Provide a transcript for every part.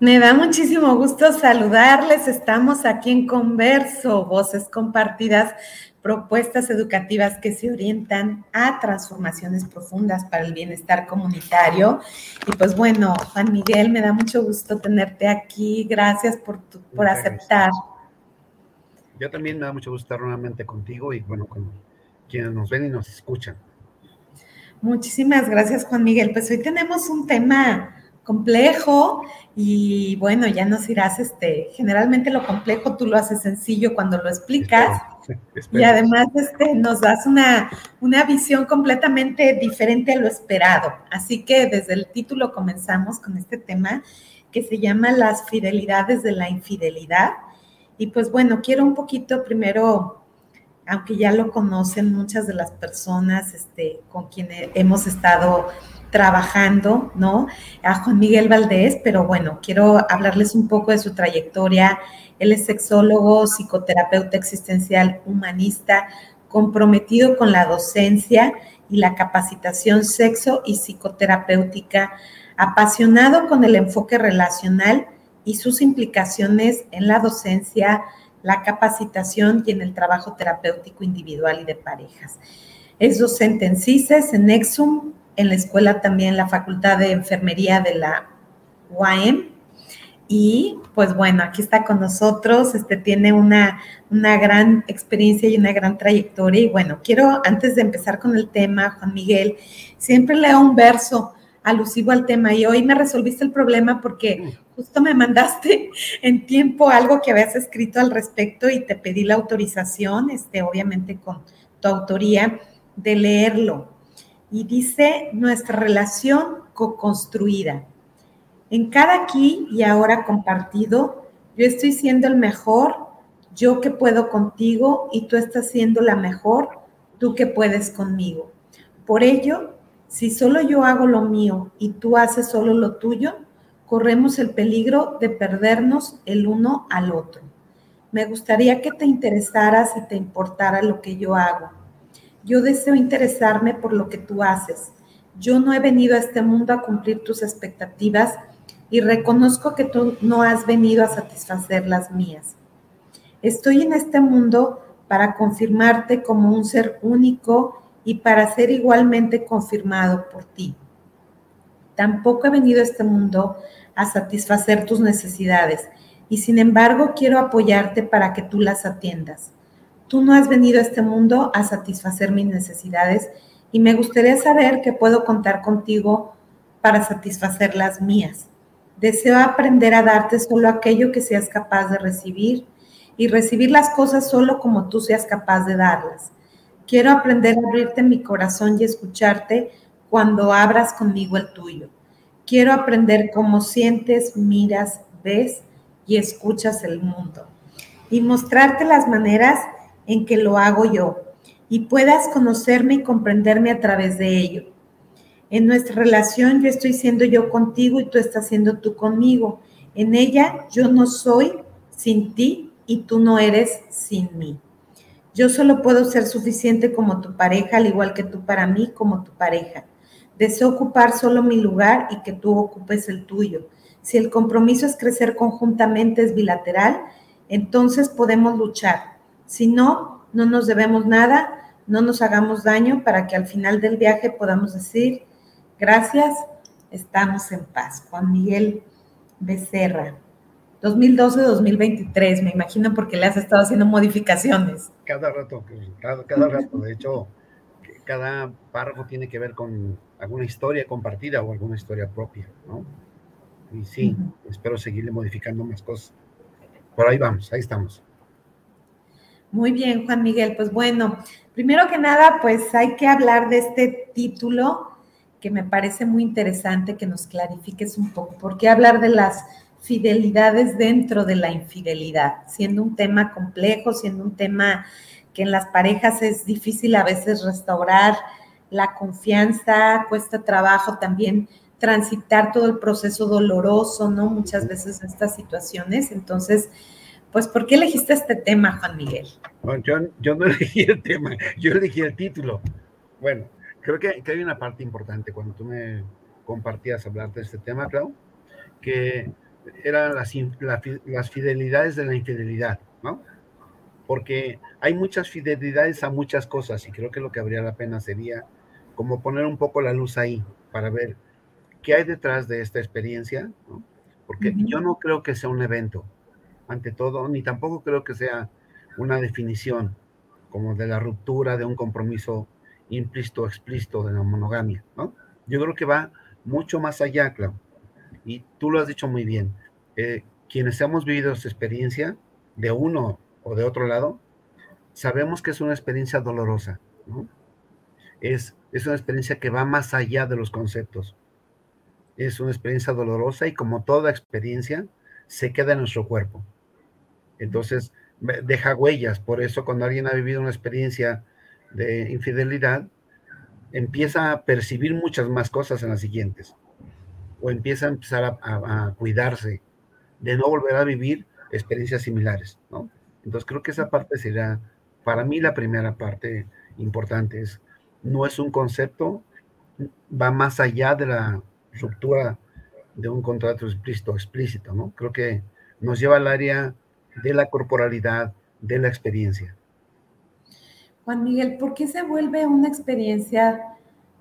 Me da muchísimo gusto saludarles. Estamos aquí en Converso, voces compartidas, propuestas educativas que se orientan a transformaciones profundas para el bienestar comunitario. Y pues bueno, Juan Miguel, me da mucho gusto tenerte aquí. Gracias por, por aceptar. Yo también me da mucho gusto estar nuevamente contigo y bueno, con quienes nos ven y nos escuchan. Muchísimas gracias, Juan Miguel. Pues hoy tenemos un tema complejo y bueno, ya nos irás, este, generalmente lo complejo tú lo haces sencillo cuando lo explicas y además este, nos das una, una visión completamente diferente a lo esperado. Así que desde el título comenzamos con este tema que se llama las fidelidades de la infidelidad. Y pues bueno, quiero un poquito primero, aunque ya lo conocen muchas de las personas este, con quienes hemos estado trabajando, ¿no? A Juan Miguel Valdés, pero bueno, quiero hablarles un poco de su trayectoria. Él es sexólogo, psicoterapeuta existencial, humanista, comprometido con la docencia y la capacitación sexo y psicoterapéutica, apasionado con el enfoque relacional y sus implicaciones en la docencia, la capacitación y en el trabajo terapéutico individual y de parejas. Es docente en CISES, en Exum, en la escuela también la Facultad de Enfermería de la UAM. Y pues bueno, aquí está con nosotros, este tiene una, una gran experiencia y una gran trayectoria. Y bueno, quiero, antes de empezar con el tema, Juan Miguel, siempre leo un verso alusivo al tema y hoy me resolviste el problema porque justo me mandaste en tiempo algo que habías escrito al respecto y te pedí la autorización, este, obviamente con tu autoría, de leerlo y dice nuestra relación co-construida. En cada aquí y ahora compartido, yo estoy siendo el mejor, yo que puedo contigo y tú estás siendo la mejor, tú que puedes conmigo. Por ello, si solo yo hago lo mío y tú haces solo lo tuyo, corremos el peligro de perdernos el uno al otro. Me gustaría que te interesaras y te importara lo que yo hago yo deseo interesarme por lo que tú haces. Yo no he venido a este mundo a cumplir tus expectativas y reconozco que tú no has venido a satisfacer las mías. Estoy en este mundo para confirmarte como un ser único y para ser igualmente confirmado por ti. Tampoco he venido a este mundo a satisfacer tus necesidades y sin embargo quiero apoyarte para que tú las atiendas. Tú no has venido a este mundo a satisfacer mis necesidades y me gustaría saber que puedo contar contigo para satisfacer las mías. Deseo aprender a darte solo aquello que seas capaz de recibir y recibir las cosas solo como tú seas capaz de darlas. Quiero aprender a abrirte mi corazón y escucharte cuando abras conmigo el tuyo. Quiero aprender cómo sientes, miras, ves y escuchas el mundo y mostrarte las maneras en que lo hago yo y puedas conocerme y comprenderme a través de ello. En nuestra relación yo estoy siendo yo contigo y tú estás siendo tú conmigo. En ella yo no soy sin ti y tú no eres sin mí. Yo solo puedo ser suficiente como tu pareja, al igual que tú para mí como tu pareja. Deseo ocupar solo mi lugar y que tú ocupes el tuyo. Si el compromiso es crecer conjuntamente, es bilateral, entonces podemos luchar si no, no nos debemos nada, no nos hagamos daño para que al final del viaje podamos decir, gracias, estamos en paz. Juan Miguel Becerra. 2012-2023, me imagino, porque le has estado haciendo modificaciones. Cada rato, cada, cada rato. De hecho, cada párrafo tiene que ver con alguna historia compartida o alguna historia propia, ¿no? Y sí, espero seguirle modificando más cosas. Por ahí vamos, ahí estamos. Muy bien, Juan Miguel. Pues bueno, primero que nada, pues hay que hablar de este título que me parece muy interesante que nos clarifiques un poco. ¿Por qué hablar de las fidelidades dentro de la infidelidad, siendo un tema complejo, siendo un tema que en las parejas es difícil a veces restaurar la confianza, cuesta trabajo también transitar todo el proceso doloroso, ¿no? Muchas veces estas situaciones. Entonces, pues, ¿por qué elegiste este tema, Juan Miguel? yo, yo, no elegí el tema, yo elegí el título. Bueno, creo que, que hay una parte importante cuando tú me compartías hablar de este tema, Clau, que eran las, las fidelidades de la infidelidad, ¿no? Porque hay muchas fidelidades a muchas cosas y creo que lo que habría la pena sería como poner un poco la luz ahí para ver qué hay detrás de esta experiencia, ¿no? Porque yo no creo que sea un evento, ante todo, ni tampoco creo que sea una definición como de la ruptura de un compromiso implícito o explícito de la monogamia, ¿no? Yo creo que va mucho más allá, Clau y tú lo has dicho muy bien, eh, quienes hemos vivido esa experiencia de uno o de otro lado, sabemos que es una experiencia dolorosa, Es, es una experiencia que va más allá de los conceptos. Es una experiencia dolorosa y como toda experiencia, se queda en nuestro cuerpo. Entonces, deja huellas. Por eso, cuando alguien ha vivido una experiencia de infidelidad, empieza a percibir muchas más cosas en las siguientes o empieza a empezar a, cuidarse de no volver a vivir experiencias similares, ¿no? Entonces creo que esa parte será, para mí la primera parte importante es, no es un concepto, va más allá de la ruptura de un contrato explícito, explícito, ¿no? Creo que nos lleva al área de la corporalidad, de la experiencia. Juan Miguel, ¿por qué se vuelve una experiencia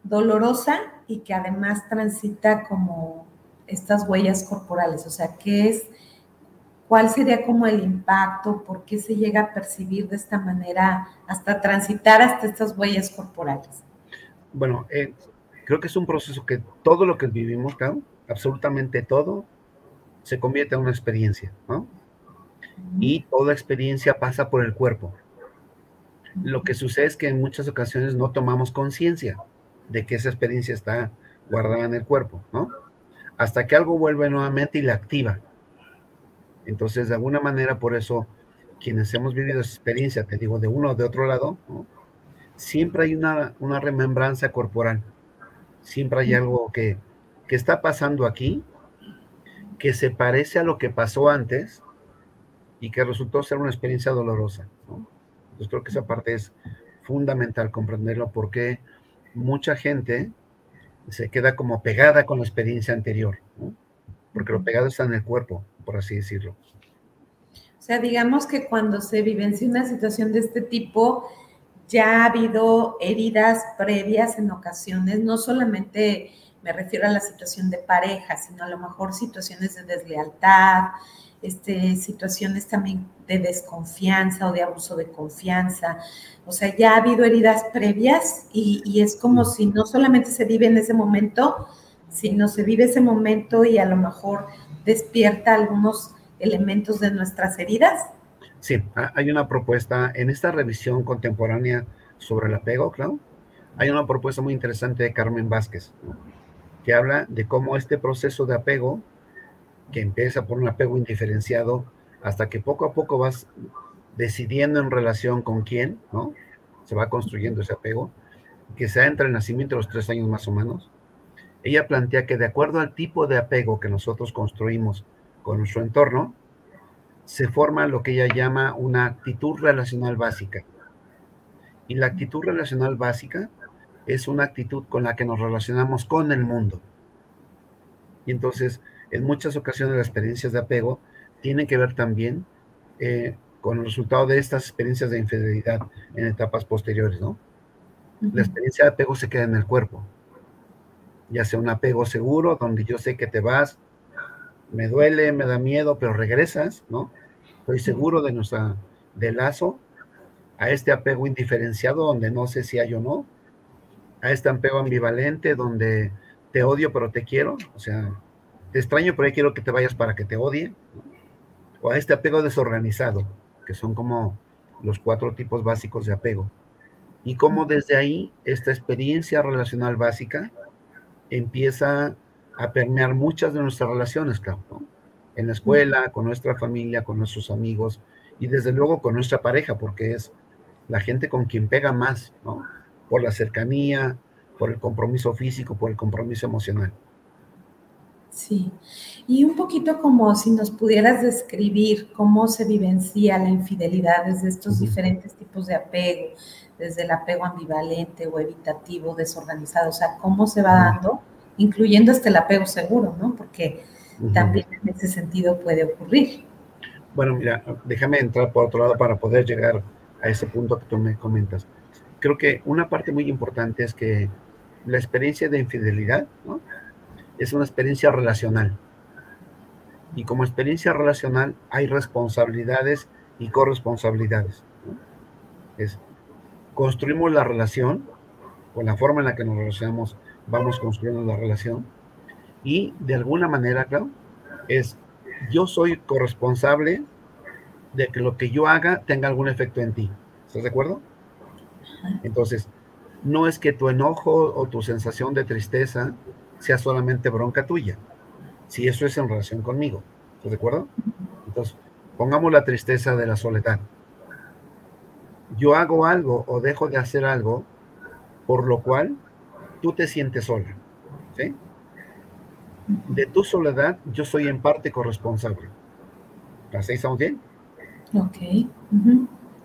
dolorosa y que además transita como estas huellas corporales. O sea, ¿qué es? ¿Cuál sería como el impacto? ¿Por qué se llega a percibir de esta manera hasta transitar hasta estas huellas corporales? Bueno, eh, creo que es un proceso que todo lo que vivimos, claro, absolutamente todo, se convierte en una experiencia, ¿no? Y toda experiencia pasa por el cuerpo. Lo que sucede es que en muchas ocasiones no tomamos conciencia de que esa experiencia está guardada en el cuerpo, ¿no? Hasta que algo vuelve nuevamente y la activa. Entonces, de alguna manera, por eso, quienes hemos vivido esa experiencia, te digo, de uno o de otro lado, siempre hay una, una remembranza corporal. Siempre hay algo que, que está pasando aquí, que se parece a lo que pasó antes y que resultó ser una experiencia dolorosa. ¿no? Entonces creo que esa parte es fundamental comprenderlo porque mucha gente se queda como pegada con la experiencia anterior, porque lo pegado está en el cuerpo, por así decirlo. O sea, digamos que cuando se vivencia una situación de este tipo, ya ha habido heridas previas en ocasiones, no solamente me refiero a la situación de pareja, sino a lo mejor situaciones de deslealtad, este, situaciones también de desconfianza o de abuso de confianza. O sea, ya ha habido heridas previas y, es como si no solamente se vive en ese momento, sino se vive ese momento y a lo mejor despierta algunos elementos de nuestras heridas. Sí, hay una propuesta en esta revisión contemporánea sobre el apego, claro. Hay una propuesta muy interesante de Carmen Vázquez, que habla de cómo este proceso de apego que empieza por un apego indiferenciado hasta que poco a poco vas decidiendo en relación con quién, ¿no? Se va construyendo ese apego, que sea entre el nacimiento de los tres años más o menos. Ella plantea que de acuerdo al tipo de apego que nosotros construimos con nuestro entorno, se forma lo que ella llama una actitud relacional básica. Y la actitud relacional básica es una actitud con la que nos relacionamos con el mundo. Y entonces, en muchas ocasiones las experiencias de apego tienen que ver también eh, con el resultado de estas experiencias de infidelidad en etapas posteriores, ¿no? La experiencia de apego se queda en el cuerpo, ya sea un apego seguro, donde yo sé que te vas me duele, me da miedo, pero regresas, ¿no? Estoy seguro de nuestra, del lazo, a este apego indiferenciado donde no sé si hay o no, a este apego ambivalente donde te odio pero te quiero, o sea, te extraño pero quiero que te vayas para que te odie, o a este apego desorganizado, que son como los cuatro tipos básicos de apego. Y cómo desde ahí esta experiencia relacional básica empieza a permear muchas de nuestras relaciones, claro, en la escuela, con nuestra familia, con nuestros amigos y desde luego con nuestra pareja, porque es la gente con quien pega más, ¿no? Por la cercanía, por el compromiso físico, por el compromiso emocional. Sí, y un poquito como si nos pudieras describir cómo se vivencia la infidelidad desde estos diferentes tipos de apego, desde el apego ambivalente o evitativo, desorganizado, o sea, cómo se va dando, incluyendo este el apego seguro, ¿no? Porque también en ese sentido puede ocurrir. Bueno, mira, déjame entrar por otro lado para poder llegar a ese punto que tú me comentas. Creo que una parte muy importante es que la experiencia de infidelidad ¿no? Es una experiencia relacional. Y como experiencia relacional hay responsabilidades y corresponsabilidades. Es, construimos la relación, con la forma en la que nos relacionamos, vamos construyendo la relación. Y de alguna manera, claro, es yo soy corresponsable de que lo que yo haga tenga algún efecto en ti. ¿Estás de acuerdo? Entonces, no es que tu enojo o tu sensación de tristeza sea solamente bronca tuya. Si eso es en relación conmigo. ¿Estás de acuerdo? Entonces, pongamos la tristeza de la soledad. Yo hago algo o dejo de hacer algo por lo cual tú te sientes sola. ¿Sí? De tu soledad yo soy en parte corresponsable. ¿Así estamos bien? Ok.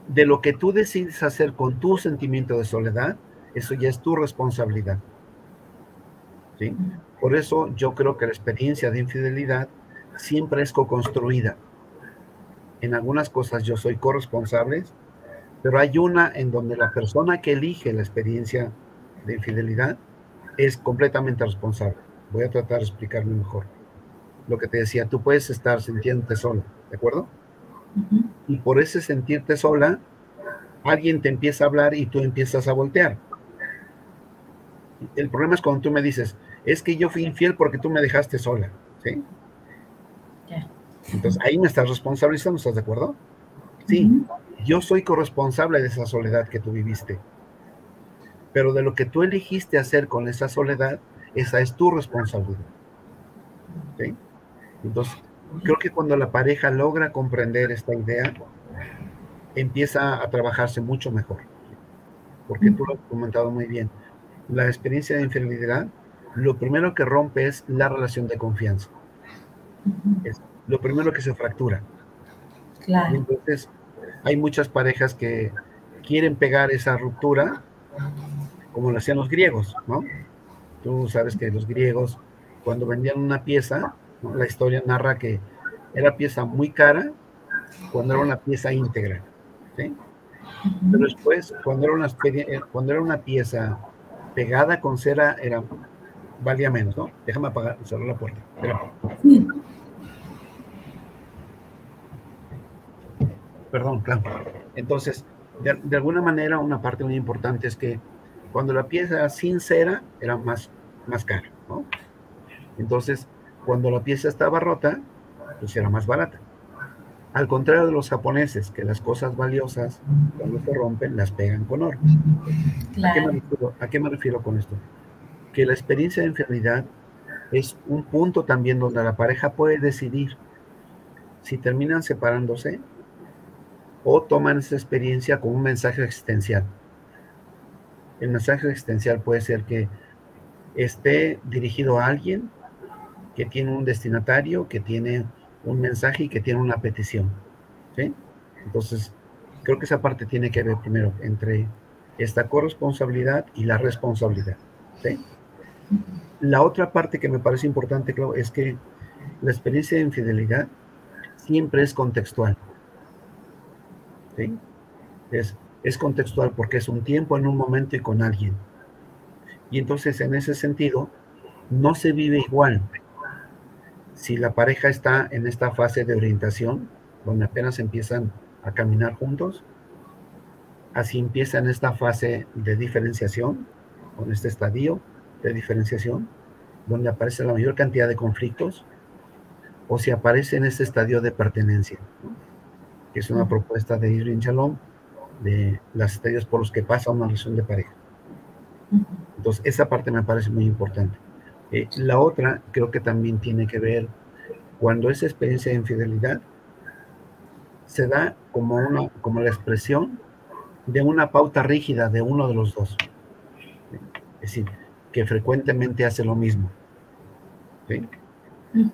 De lo que tú decides hacer con tu sentimiento de soledad, eso ya es tu responsabilidad. ¿Sí? Por eso yo creo que la experiencia de infidelidad siempre es co-construida. En algunas cosas yo soy corresponsable, pero hay una en donde la persona que elige la experiencia de infidelidad es completamente responsable. Voy a tratar de explicarme mejor. Lo que te decía, tú puedes estar sintiéndote solo, ¿de acuerdo? Y por ese sentirte sola, alguien te empieza a hablar y tú empiezas a voltear. El problema es cuando tú me dices, es que yo fui infiel porque tú me dejaste sola, ¿sí? Entonces ahí me estás responsabilizando, ¿estás de acuerdo? Sí, yo soy corresponsable de esa soledad que tú viviste. Pero de lo que tú elegiste hacer con esa soledad, esa es tu responsabilidad. ¿Sí? Entonces, creo que cuando la pareja logra comprender esta idea, empieza a trabajarse mucho mejor. Porque tú lo has comentado muy bien. La experiencia de infidelidad, lo primero que rompe es la relación de confianza. Es lo primero que se fractura. Claro. Entonces, hay muchas parejas que quieren pegar esa ruptura como lo hacían los griegos, ¿no? Tú sabes que los griegos, cuando vendían una pieza, la historia narra que era pieza muy cara cuando era una pieza íntegra. ¿sí? Pero después, cuando era, una, eh, cuando era una pieza pegada con cera, era, valía menos, ¿no? Déjame apagar, cerrar la puerta. Perdón, claro. Entonces, de, de, alguna manera, una parte muy importante es que cuando la pieza sin cera era más, más cara, ¿no? Entonces, cuando la pieza estaba rota, pues era más barata. Al contrario de los japoneses, que las cosas valiosas, cuando se rompen, las pegan con oro. ¿A, qué refiero, ¿A, qué me refiero, con esto? Que la experiencia de enfermedad es un punto también donde la pareja puede decidir si terminan separándose o toman esa experiencia como un mensaje existencial. El mensaje existencial puede ser que esté dirigido a alguien que tiene un destinatario, que tiene un mensaje y que tiene una petición. Entonces, creo que esa parte tiene que ver primero entre esta corresponsabilidad y la responsabilidad. La otra parte que me parece importante, claro, es que la experiencia de infidelidad siempre es contextual. ¿sí? Es, es contextual porque es un tiempo, en un momento y con alguien. Y entonces, en ese sentido, no se vive igual si la pareja está en esta fase de orientación, donde apenas empiezan a caminar juntos, así empieza en esta fase de diferenciación, con este estadio de diferenciación, donde aparece la mayor cantidad de conflictos, o si aparece en este estadio de pertenencia, que es una propuesta de Irving Shalom, de los estadios por los que pasa una relación de pareja. Entonces, esa parte me parece muy importante. Eh, la otra creo que también tiene que ver cuando esa experiencia de infidelidad se da como, una, como la expresión de una pauta rígida de uno de los dos. Es decir, que frecuentemente hace lo mismo.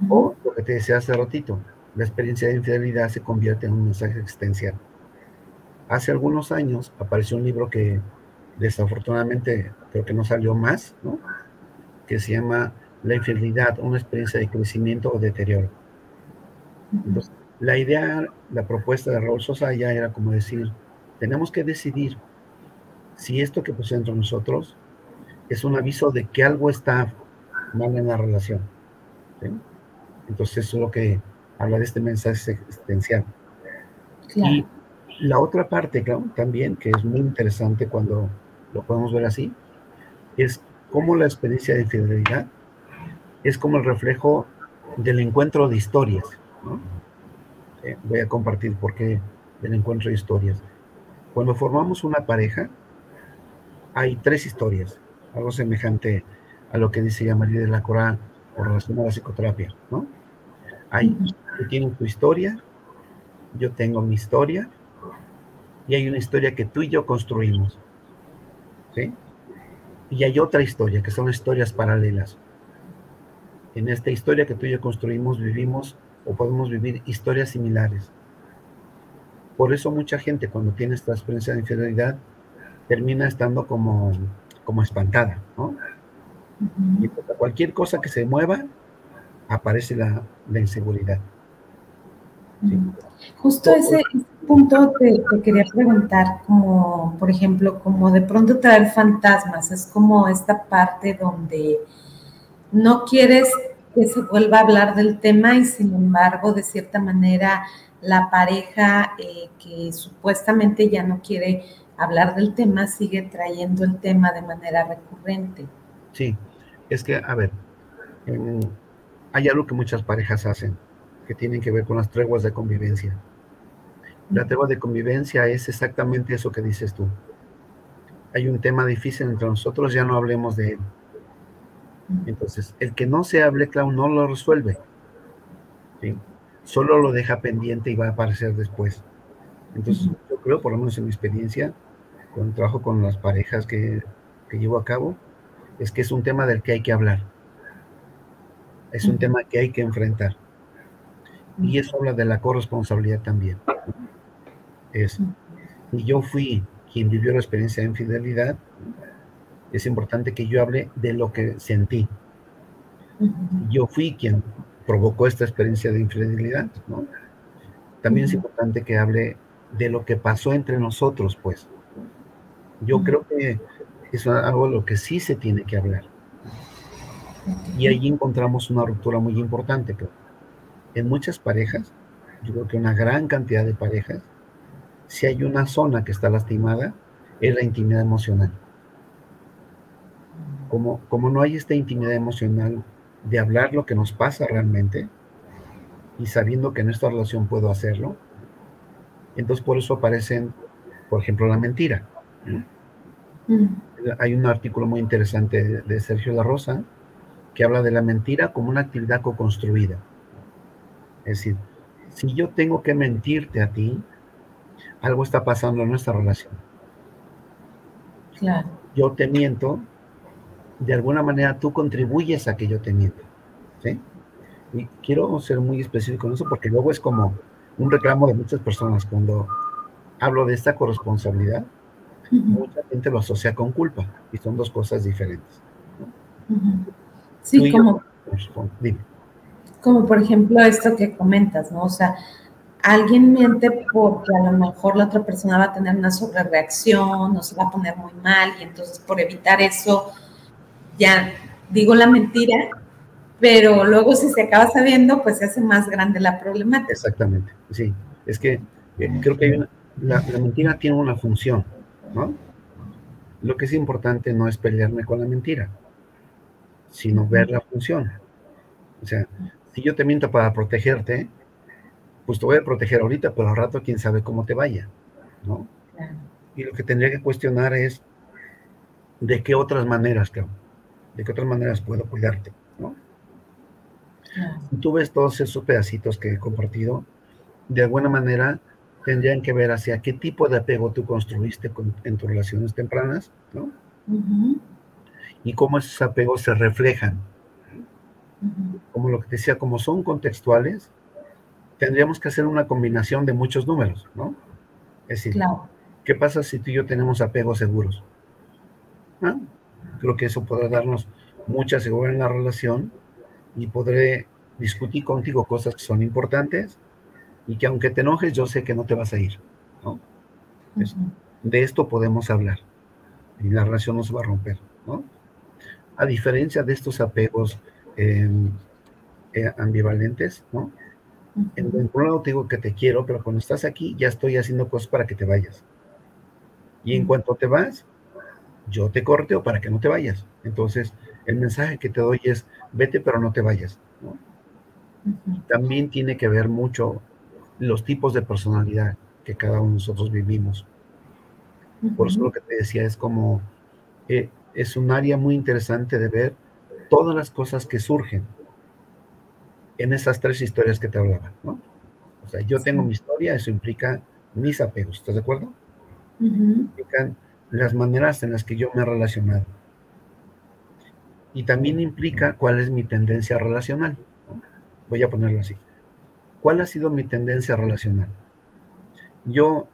O lo que te decía hace ratito, la experiencia de infidelidad se convierte en un mensaje existencial. Hace algunos años apareció un libro que desafortunadamente creo que no salió más, ¿no? Que se llama La infidelidad, una experiencia de crecimiento o deterioro. Entonces, la idea, la propuesta de Raúl Sosa ya era como decir, tenemos que decidir si esto que puse entre nosotros es un aviso de que algo está mal en la relación. Entonces, eso es lo que habla de este mensaje existencial. Y la otra parte, claro, también, que es muy interesante cuando lo podemos ver así, es cómo la experiencia de infidelidad es como el reflejo del encuentro de historias. Eh, voy a compartir por qué del encuentro de historias. Cuando formamos una pareja, hay tres historias, algo semejante a lo que dice María de la Corán con relación a la psicoterapia. Hay, tú tienes tu historia, yo tengo mi historia, y hay una historia que tú y yo construimos, ¿sí? Y hay otra historia, que son historias paralelas. En esta historia que tú y yo construimos, vivimos o podemos vivir historias similares. Por eso mucha gente cuando tiene esta experiencia de infidelidad termina estando como, como espantada, ¿no? Y cualquier cosa que se mueva, aparece la, inseguridad. Justo ese, punto te, quería preguntar, como por ejemplo, como de pronto traer fantasmas, es como esta parte donde no quieres que se vuelva a hablar del tema y sin embargo, de cierta manera, la pareja eh, que supuestamente ya no quiere hablar del tema sigue trayendo el tema de manera recurrente. Sí, es que, a ver, hay algo que muchas parejas hacen que tienen que ver con las treguas de convivencia. La tregua de convivencia es exactamente eso que dices tú. Hay un tema difícil entre nosotros, ya no hablemos de él. Entonces, el que no se hable, claro, no lo resuelve. ¿sí? solo lo deja pendiente y va a aparecer después. Entonces, yo creo, por lo menos en mi experiencia, con trabajo con las parejas que, que llevo a cabo, es que es un tema del que hay que hablar. Es un tema que hay que enfrentar. Y eso habla de la corresponsabilidad también. Es, y yo fui quien vivió la experiencia de infidelidad, es importante que yo hable de lo que sentí. Yo fui quien provocó esta experiencia de infidelidad, ¿no? También es importante que hable de lo que pasó entre nosotros, pues. Yo creo que es algo de lo que sí se tiene que hablar. Y ahí encontramos una ruptura muy importante. En muchas parejas, yo creo que una gran cantidad de parejas, si hay una zona que está lastimada, es la intimidad emocional. Como, como no hay esta intimidad emocional de hablar lo que nos pasa realmente y sabiendo que en esta relación puedo hacerlo, entonces por eso aparecen, por ejemplo, la mentira. Mm. Hay un artículo muy interesante de, Sergio La Rosa que habla de la mentira como una actividad co-construida. Es decir, si yo tengo que mentirte a ti, algo está pasando en nuestra relación. Claro. Yo te miento de alguna manera tú contribuyes a que yo te mienta. ¿sí? Y quiero ser muy específico en eso porque luego es como un reclamo de muchas personas cuando hablo de esta corresponsabilidad. Mucha gente lo asocia con culpa y son dos cosas diferentes. Sí, como, como por ejemplo esto que comentas, ¿no? O sea, alguien miente porque a lo mejor la otra persona va a tener una sobrereacción o se va a poner muy mal y entonces por evitar eso ya digo la mentira pero luego si se acaba sabiendo, pues se hace más grande la problemática. Exactamente, sí. Es que eh, creo que la, la, mentira tiene una función, ¿no? Lo que es importante no es pelearme con la mentira, sino ver la función. O sea, si yo te miento para protegerte, pues te voy a proteger ahorita, pero al rato quién sabe cómo te vaya, ¿no? Y lo que tendría que cuestionar es de qué otras maneras, de qué otras maneras puedo cuidarte, ¿no? Si tú ves todos esos pedacitos que he compartido, de alguna manera tendrían que ver hacia qué tipo de apego tú construiste en tus relaciones tempranas, ¿no? Y cómo esos apegos se reflejan. Como lo que decía, como son contextuales, tendríamos que hacer una combinación de muchos números, ¿no? Es decir, ¿qué pasa si tú y yo tenemos apegos seguros? ¿Ah? Creo que eso podrá darnos mucha seguridad en la relación y podré discutir contigo cosas que son importantes y que aunque te enojes, yo sé que no te vas a ir. ¿no? De esto podemos hablar y la relación no se va a romper. ¿no? A diferencia de estos apegos em, eh, ambivalentes, ¿no? En, un lado te digo que te quiero, pero cuando estás aquí ya estoy haciendo cosas para que te vayas. Y en cuanto te vas, yo te corteo para que no te vayas. Entonces, el mensaje que te doy es, vete pero no te vayas. También tiene que ver mucho los tipos de personalidad que cada uno de nosotros vivimos. Por eso lo que te decía es como, eh, es un área muy interesante de ver todas las cosas que surgen en esas tres historias que te hablaba, ¿no? O sea, yo tengo mi historia, eso implica mis apegos, ¿estás de acuerdo? Implican las maneras en las que yo me he relacionado. Y también implica cuál es mi tendencia relacional. Voy a ponerlo así. ¿Cuál ha sido mi tendencia relacional? Yo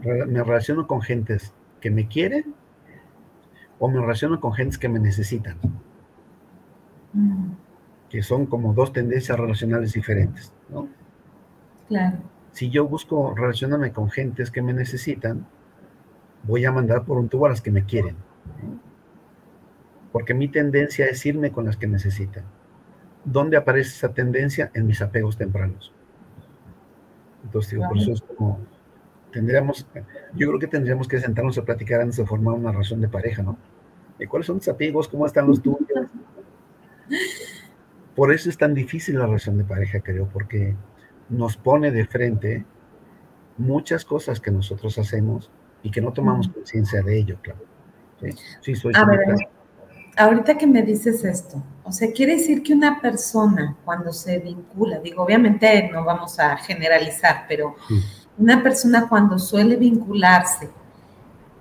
me relaciono con gentes que me quieren o me relaciono con gentes que me necesitan. Que son como dos tendencias relacionales diferentes, ¿no? Claro. Si yo busco relacionarme con gentes que me necesitan, voy a mandar por un tubo a las que me quieren. Porque mi tendencia es irme con las que necesitan. ¿Dónde aparece esa tendencia? En mis apegos tempranos. Entonces, digo, por eso es como, tendríamos, yo creo que tendríamos que sentarnos a platicar antes de formar una razón de pareja, ¿no? ¿Cuáles son tus apegos? ¿Cómo están los tuyos? Por eso es tan difícil la relación de pareja, creo, porque nos pone de frente muchas cosas que nosotros hacemos y que no tomamos conciencia de ello, claro. Sí, soy a ver, ahorita que me dices esto, o sea, quiere decir que una persona cuando se vincula, digo, obviamente no vamos a generalizar, pero una persona cuando suele vincularse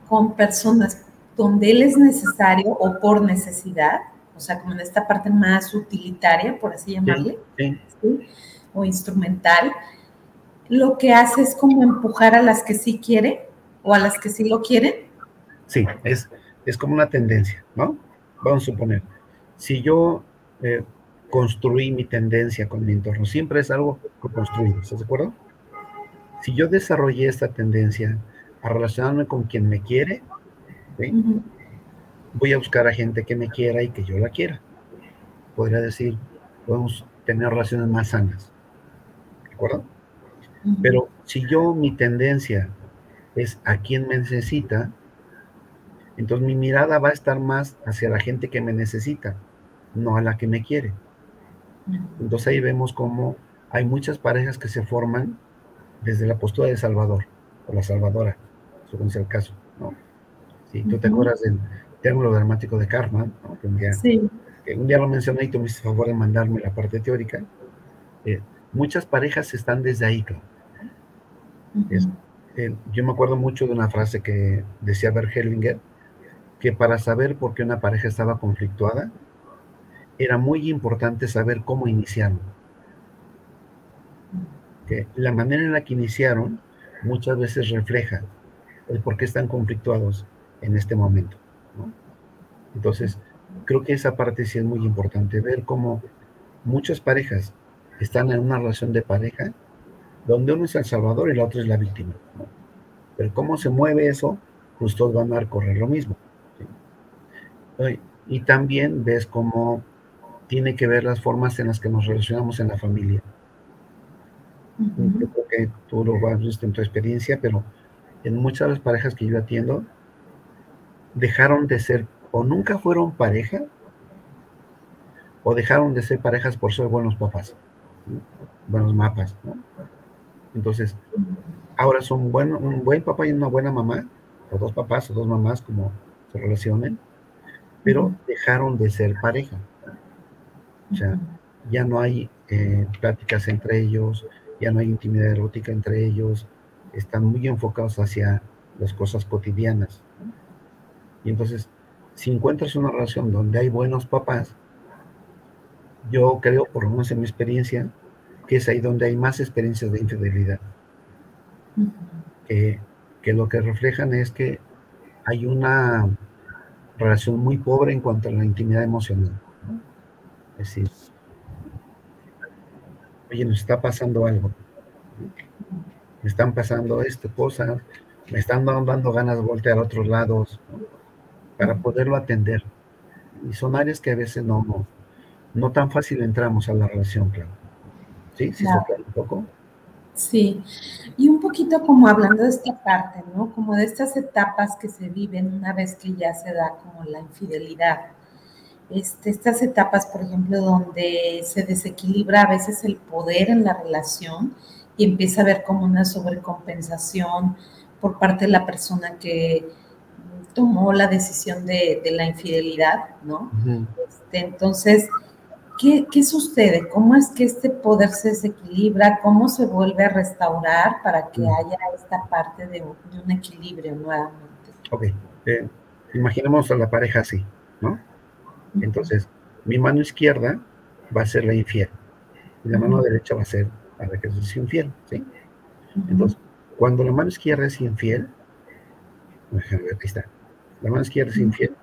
con personas donde él es necesario o por necesidad, o sea, como en esta parte más utilitaria, por así llamarle, o instrumental, lo que hace es como empujar a las que sí quiere o a las que sí lo quieren? Sí, es, es como una tendencia, ¿no? Vamos a suponer, si yo eh, construí mi tendencia con mi entorno, siempre es algo que construí, ¿estás de acuerdo? Si yo desarrollé esta tendencia a relacionarme con quien me quiere, voy a buscar a gente que me quiera y que yo la quiera. Podría decir, podemos tener relaciones más sanas, ¿de acuerdo? Pero si yo mi tendencia es a quien me necesita, entonces mi mirada va a estar más hacia la gente que me necesita, no a la que me quiere. Entonces ahí vemos cómo hay muchas parejas que se forman desde la postura de Salvador, o la Salvadora, según sea el caso, ¿no? Si tú te acuerdas del triángulo dramático de Karma, que, un día, que, un día, lo mencioné y tú me hiciste favor de mandarme la parte teórica, eh, muchas parejas están desde ahí, claro. Eh, yo me acuerdo mucho de una frase que decía Bert Hellinger, que para saber por qué una pareja estaba conflictuada, era muy importante saber cómo iniciaron. Que la manera en la que iniciaron muchas veces refleja el por qué están conflictuados en este momento. Entonces, creo que esa parte sí es muy importante, ver cómo muchas parejas están en una relación de pareja donde uno es el salvador y la otra es la víctima. Pero cómo se mueve eso, pues todos van a correr lo mismo. Y también ves cómo tiene que ver las formas en las que nos relacionamos en la familia. Yo creo que tú lo has visto en tu experiencia, pero en muchas de las parejas que yo atiendo, dejaron de ser o nunca fueron pareja o dejaron de ser parejas por ser buenos papás, buenos mapas. Entonces, ahora son un buen papá y una buena mamá, o dos papás o dos mamás, como se relacionen, pero dejaron de ser pareja. O sea, ya no hay eh, pláticas entre ellos, ya no hay intimidad erótica entre ellos, están muy enfocados hacia las cosas cotidianas. Y entonces, si encuentras una relación donde hay buenos papás, yo creo, por lo menos en mi experiencia, que es ahí donde hay más experiencias de infidelidad. que, que lo que reflejan es que hay una relación muy pobre en cuanto a la intimidad emocional. Es decir, oye, nos está pasando algo. Me están pasando esto, cosas, me están dando ganas de voltear a otros lados para poderlo atender. Y son áreas que a veces no, no, tan fácil entramos a la relación, claro. ¿Sí? ¿Sí claro. un poco? Sí, y un poquito como hablando de esta parte, ¿no? Como de estas etapas que se viven una vez que ya se da como la infidelidad. Este, estas etapas, por ejemplo, donde se desequilibra a veces el poder en la relación y empieza a haber como una sobrecompensación por parte de la persona que tomó la decisión de, la infidelidad, ¿no? este, entonces, ¿Qué, sucede? ¿Cómo es que este poder se desequilibra? ¿Cómo se vuelve a restaurar para que haya esta parte de, un equilibrio nuevamente? Ok, eh, imaginemos a la pareja así, ¿no? Entonces, mi mano izquierda va a ser la infiel y la mano derecha va a ser la que es infiel, ¿sí? Entonces, cuando la mano izquierda es infiel, ahí está, la mano izquierda es infiel,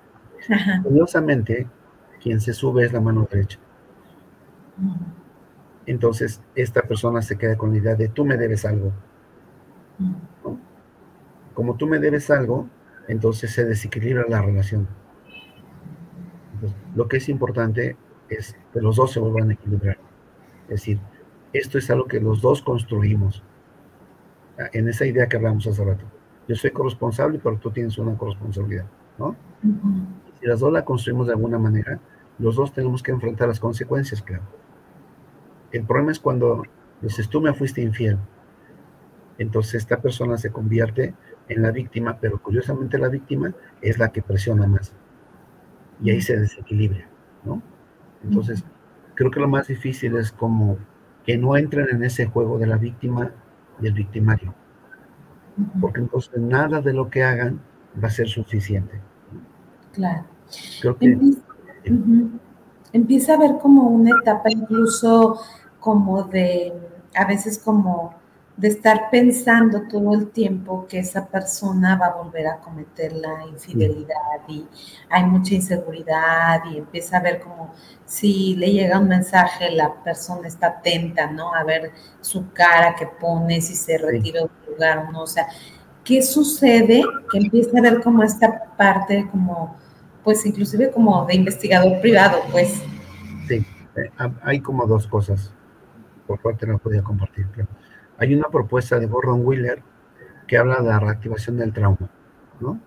curiosamente, quien se sube es la mano derecha. Entonces, esta persona se queda con la idea de tú me debes algo. Como tú me debes algo, entonces se desequilibra la relación. lo que es importante es que los dos se vuelvan a equilibrar. Es decir, esto es algo que los dos construimos. Ah, en esa idea que hablamos hace rato. Yo soy corresponsable, pero tú tienes una corresponsabilidad, ¿no? Si las dos la construimos de alguna manera, los dos tenemos que enfrentar las consecuencias, claro. El problema es cuando dices, tú me fuiste infiel. Entonces esta persona se convierte en la víctima, pero curiosamente la víctima es la que presiona más. Y ahí se desequilibra, ¿no? Entonces, creo que lo más difícil es como que no entren en ese juego de la víctima y el victimario. Porque entonces nada de lo que hagan va a ser suficiente. Claro. Creo que... Empieza a haber como una etapa incluso como de, a veces como de estar pensando todo el tiempo que esa persona va a volver a cometer la infidelidad y hay mucha inseguridad y empieza a ver como si le llega un mensaje, la persona está atenta, ¿no? A ver su cara que pone, si se retira del lugar o no, o sea, ¿qué sucede? Que empieza a ver como esta parte como, pues inclusive como de investigador privado, pues. Sí, eh, hay como dos cosas por parte no podía compartir. Hay una propuesta de Gordon Wheeler que habla de la reactivación del trauma, ¿no?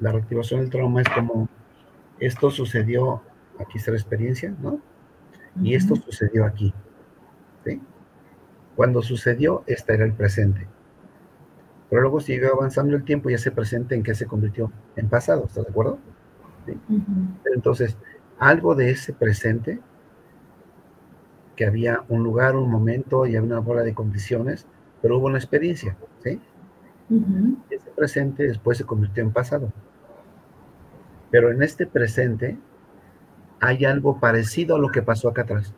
La reactivación del trauma es como esto sucedió, aquí está la experiencia, ¿no? Y esto sucedió aquí, ¿sí? Cuando sucedió, este era el presente. Pero luego siguió avanzando el tiempo y ese presente en que se convirtió en pasado, ¿estás de acuerdo? Entonces, algo de ese presente que había un lugar, un momento y había una bola de condiciones, pero hubo una experiencia, ¿sí? Ese presente después se convirtió en pasado. Pero en este presente hay algo parecido a lo que pasó acá atrás.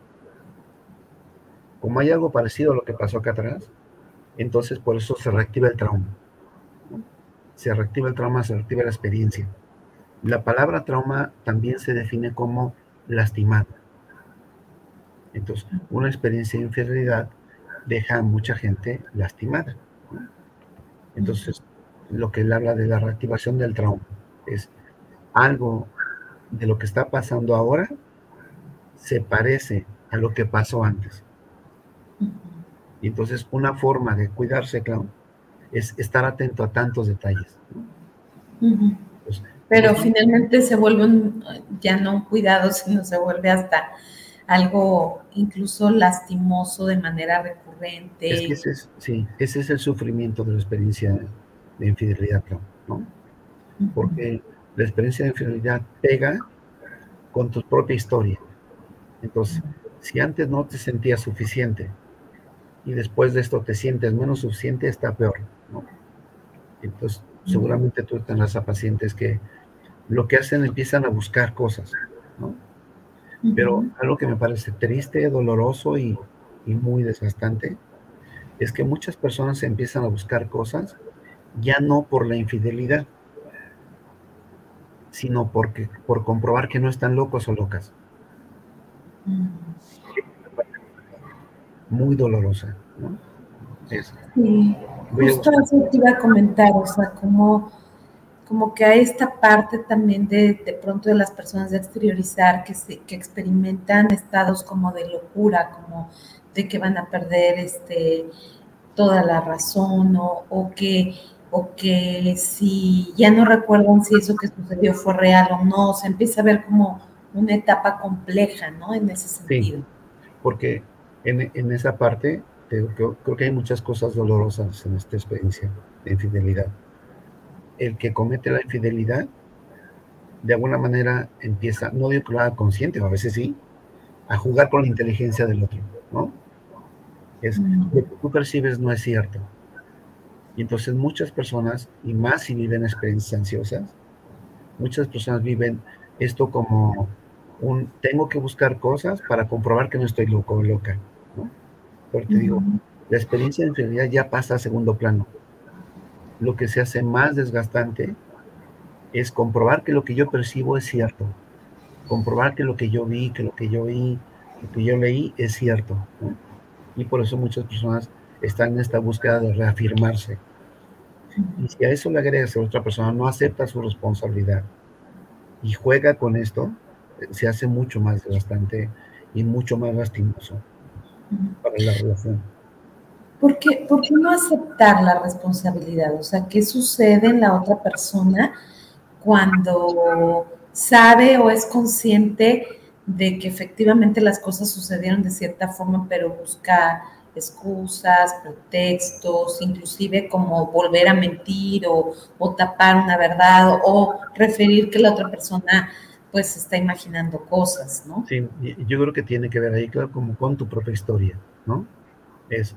Como hay algo parecido a lo que pasó acá atrás, entonces por eso se reactiva el trauma. Se reactiva el trauma, se reactiva la experiencia. La palabra trauma también se define como lastimado. Entonces, una experiencia de infidelidad deja a mucha gente lastimada. Entonces, lo que él habla de la reactivación del trauma es algo de lo que está pasando ahora se parece a lo que pasó antes. Y entonces una forma de cuidarse, claro, es estar atento a tantos detalles. Pero finalmente se vuelve ya no un cuidado, sino se vuelve hasta algo incluso lastimoso de manera recurrente. Es que ese es, sí, ese es el sufrimiento de la experiencia de infidelidad, ¿no? Porque la experiencia de infidelidad pega con tu propia historia. Entonces, si antes no te sentías suficiente y después de esto te sientes menos suficiente, está peor, ¿no? Entonces, seguramente tú tendrás a pacientes que lo que hacen empiezan a buscar cosas, ¿no? Pero algo que me parece triste, doloroso y, muy desgastante es que muchas personas empiezan a buscar cosas ya no por la infidelidad, sino porque, por comprobar que no están locos o locas. Muy dolorosa, ¿no? Sí, justo eso te iba a comentar, o sea, como como que hay esta parte también de, de pronto de las personas de exteriorizar que, se, que experimentan estados como de locura, como de que van a perder este, toda la razón o, o que o que si ya no recuerdan si eso que sucedió fue real o no, se empieza a ver como una etapa compleja, ¿no? En ese sentido. Sí, porque en, en esa parte creo, creo, que hay muchas cosas dolorosas en esta experiencia de infidelidad el que comete la infidelidad, de alguna manera empieza, no digo que lo haga consciente, a veces sí, a jugar con la inteligencia del otro, ¿no? Es lo que tú percibes no es cierto. Y entonces muchas personas, y más si viven experiencias ansiosas, muchas personas viven esto como un tengo que buscar cosas para comprobar que no estoy loco o loca, ¿no? Porque digo, la experiencia de infidelidad ya pasa a segundo plano lo que se hace más desgastante es comprobar que lo que yo percibo es cierto, comprobar que lo que yo vi, que lo que yo oí, lo que yo leí es cierto. Y por eso muchas personas están en esta búsqueda de reafirmarse. Y si a eso le agregas que otra persona no acepta su responsabilidad y juega con esto, se hace mucho más desgastante y mucho más lastimoso para la relación. ¿Por qué, no aceptar la responsabilidad? O sea, ¿qué sucede en la otra persona cuando sabe o es consciente de que efectivamente las cosas sucedieron de cierta forma, pero busca excusas, pretextos, inclusive como volver a mentir o, tapar una verdad o, referir que la otra persona pues está imaginando cosas, ¿no? Sí, yo creo que tiene que ver ahí, claro, como con tu propia historia, ¿no? Es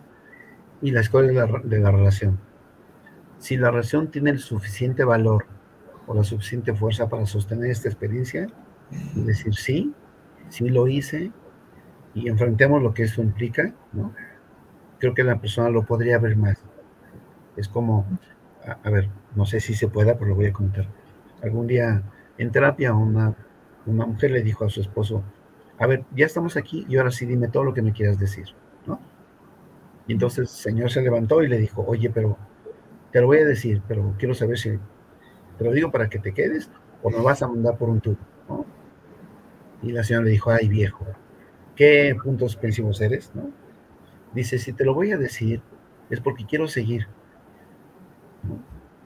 y la escuela de la, relación. Si la relación tiene el suficiente valor o la suficiente fuerza para sostener esta experiencia, y decir sí, sí lo hice, y enfrentemos lo que eso implica, ¿no? creo que la persona lo podría ver más. Es como, a, ver, no sé si se pueda, pero lo voy a contar. Algún día en terapia una, una mujer le dijo a su esposo, a ver, ya estamos aquí y ahora sí dime todo lo que me quieras decir. Entonces el señor se levantó y le dijo, oye, pero te lo voy a decir, pero quiero saber si te lo digo para que te quedes o me vas a mandar por un tubo. Y la señora le dijo, ay viejo, ¿qué puntos pensivos eres? ¿no? Dice, si te lo voy a decir es porque quiero seguir.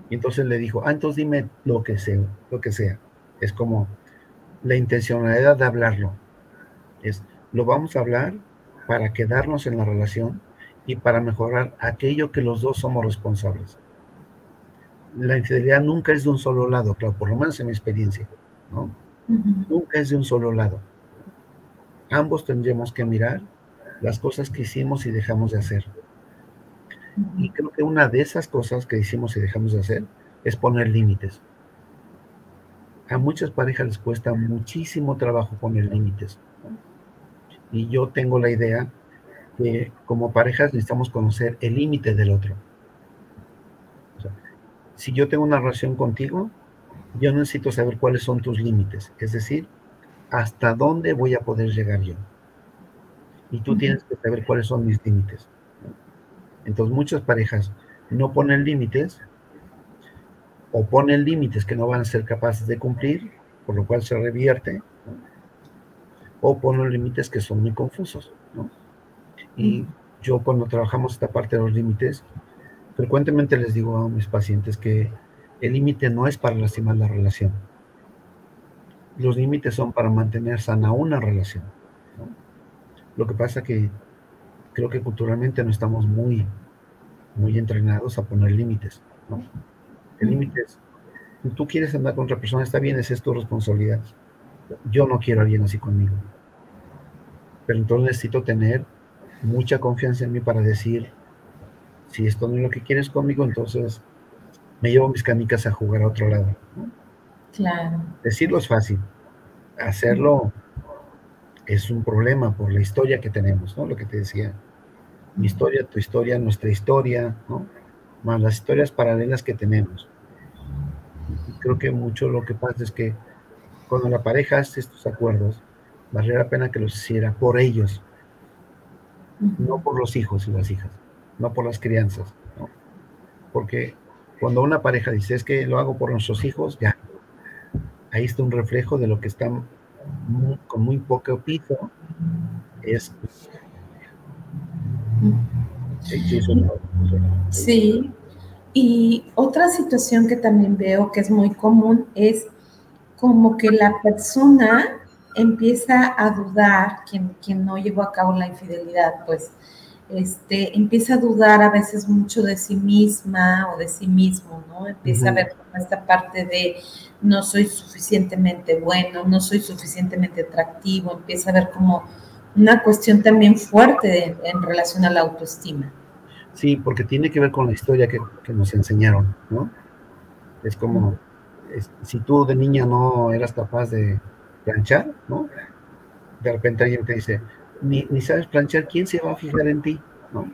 Y entonces le dijo, ah, entonces dime lo que sea, lo que sea. Es como la intencionalidad de hablarlo. Es, lo vamos a hablar para quedarnos en la relación y para mejorar aquello que los dos somos responsables. La infidelidad nunca es de un solo lado, claro, por lo menos en mi experiencia, ¿no? Nunca es de un solo lado. Ambos tendremos que mirar las cosas que hicimos y dejamos de hacer. Y creo que una de esas cosas que hicimos y dejamos de hacer es poner límites. A muchas parejas les cuesta muchísimo trabajo poner límites. Y yo tengo la idea que como parejas necesitamos conocer el límite del otro. si yo tengo una relación contigo, yo necesito saber cuáles son tus límites, es decir, hasta dónde voy a poder llegar yo. Y tú tienes que saber cuáles son mis límites. Entonces muchas parejas no ponen límites o ponen límites que no van a ser capaces de cumplir, por lo cual se revierte. o ponen límites que son muy confusos. Y yo cuando trabajamos esta parte de los límites, frecuentemente les digo a mis pacientes que el límite no es para lastimar la relación. Los límites son para mantener sana una relación. Lo que pasa que creo que culturalmente no estamos muy, muy entrenados a poner límites. ¿no? El límite es, tú quieres andar con otra persona, está bien, esa es tu responsabilidad. Yo no quiero a alguien así conmigo. Pero entonces necesito tener mucha confianza en mí para decir, si esto no es lo que quieres conmigo, entonces me llevo mis canicas a jugar a otro lado. Claro. Decirlo es fácil, hacerlo es un problema por la historia que tenemos, ¿no? Lo que te decía, mi historia, tu historia, nuestra historia, ¿no? Más las historias paralelas que tenemos. creo que mucho lo que pasa es que cuando la pareja hace estos acuerdos, vale la pena que los hiciera por ellos, no por los hijos y las hijas, no por las crianzas, ¿no? Porque cuando una pareja dice es que lo hago por nuestros hijos, ya, ahí está un reflejo de lo que están con muy poco piso, es... Sí, y otra situación que también veo que es muy común es como que la persona empieza a dudar, quien, quien no llevó a cabo la infidelidad, pues este, empieza a dudar a veces mucho de sí misma o de sí mismo, ¿no? Empieza a ver como esta parte de no soy suficientemente bueno, no soy suficientemente atractivo, empieza a ver como una cuestión también fuerte en relación a la autoestima. Sí, porque tiene que ver con la historia que, nos enseñaron, ¿no? Es como, si tú de niña no eras capaz de planchar, ¿no? De repente alguien te dice, ni, sabes planchar, ¿quién se va a fijar en ti? ¿No?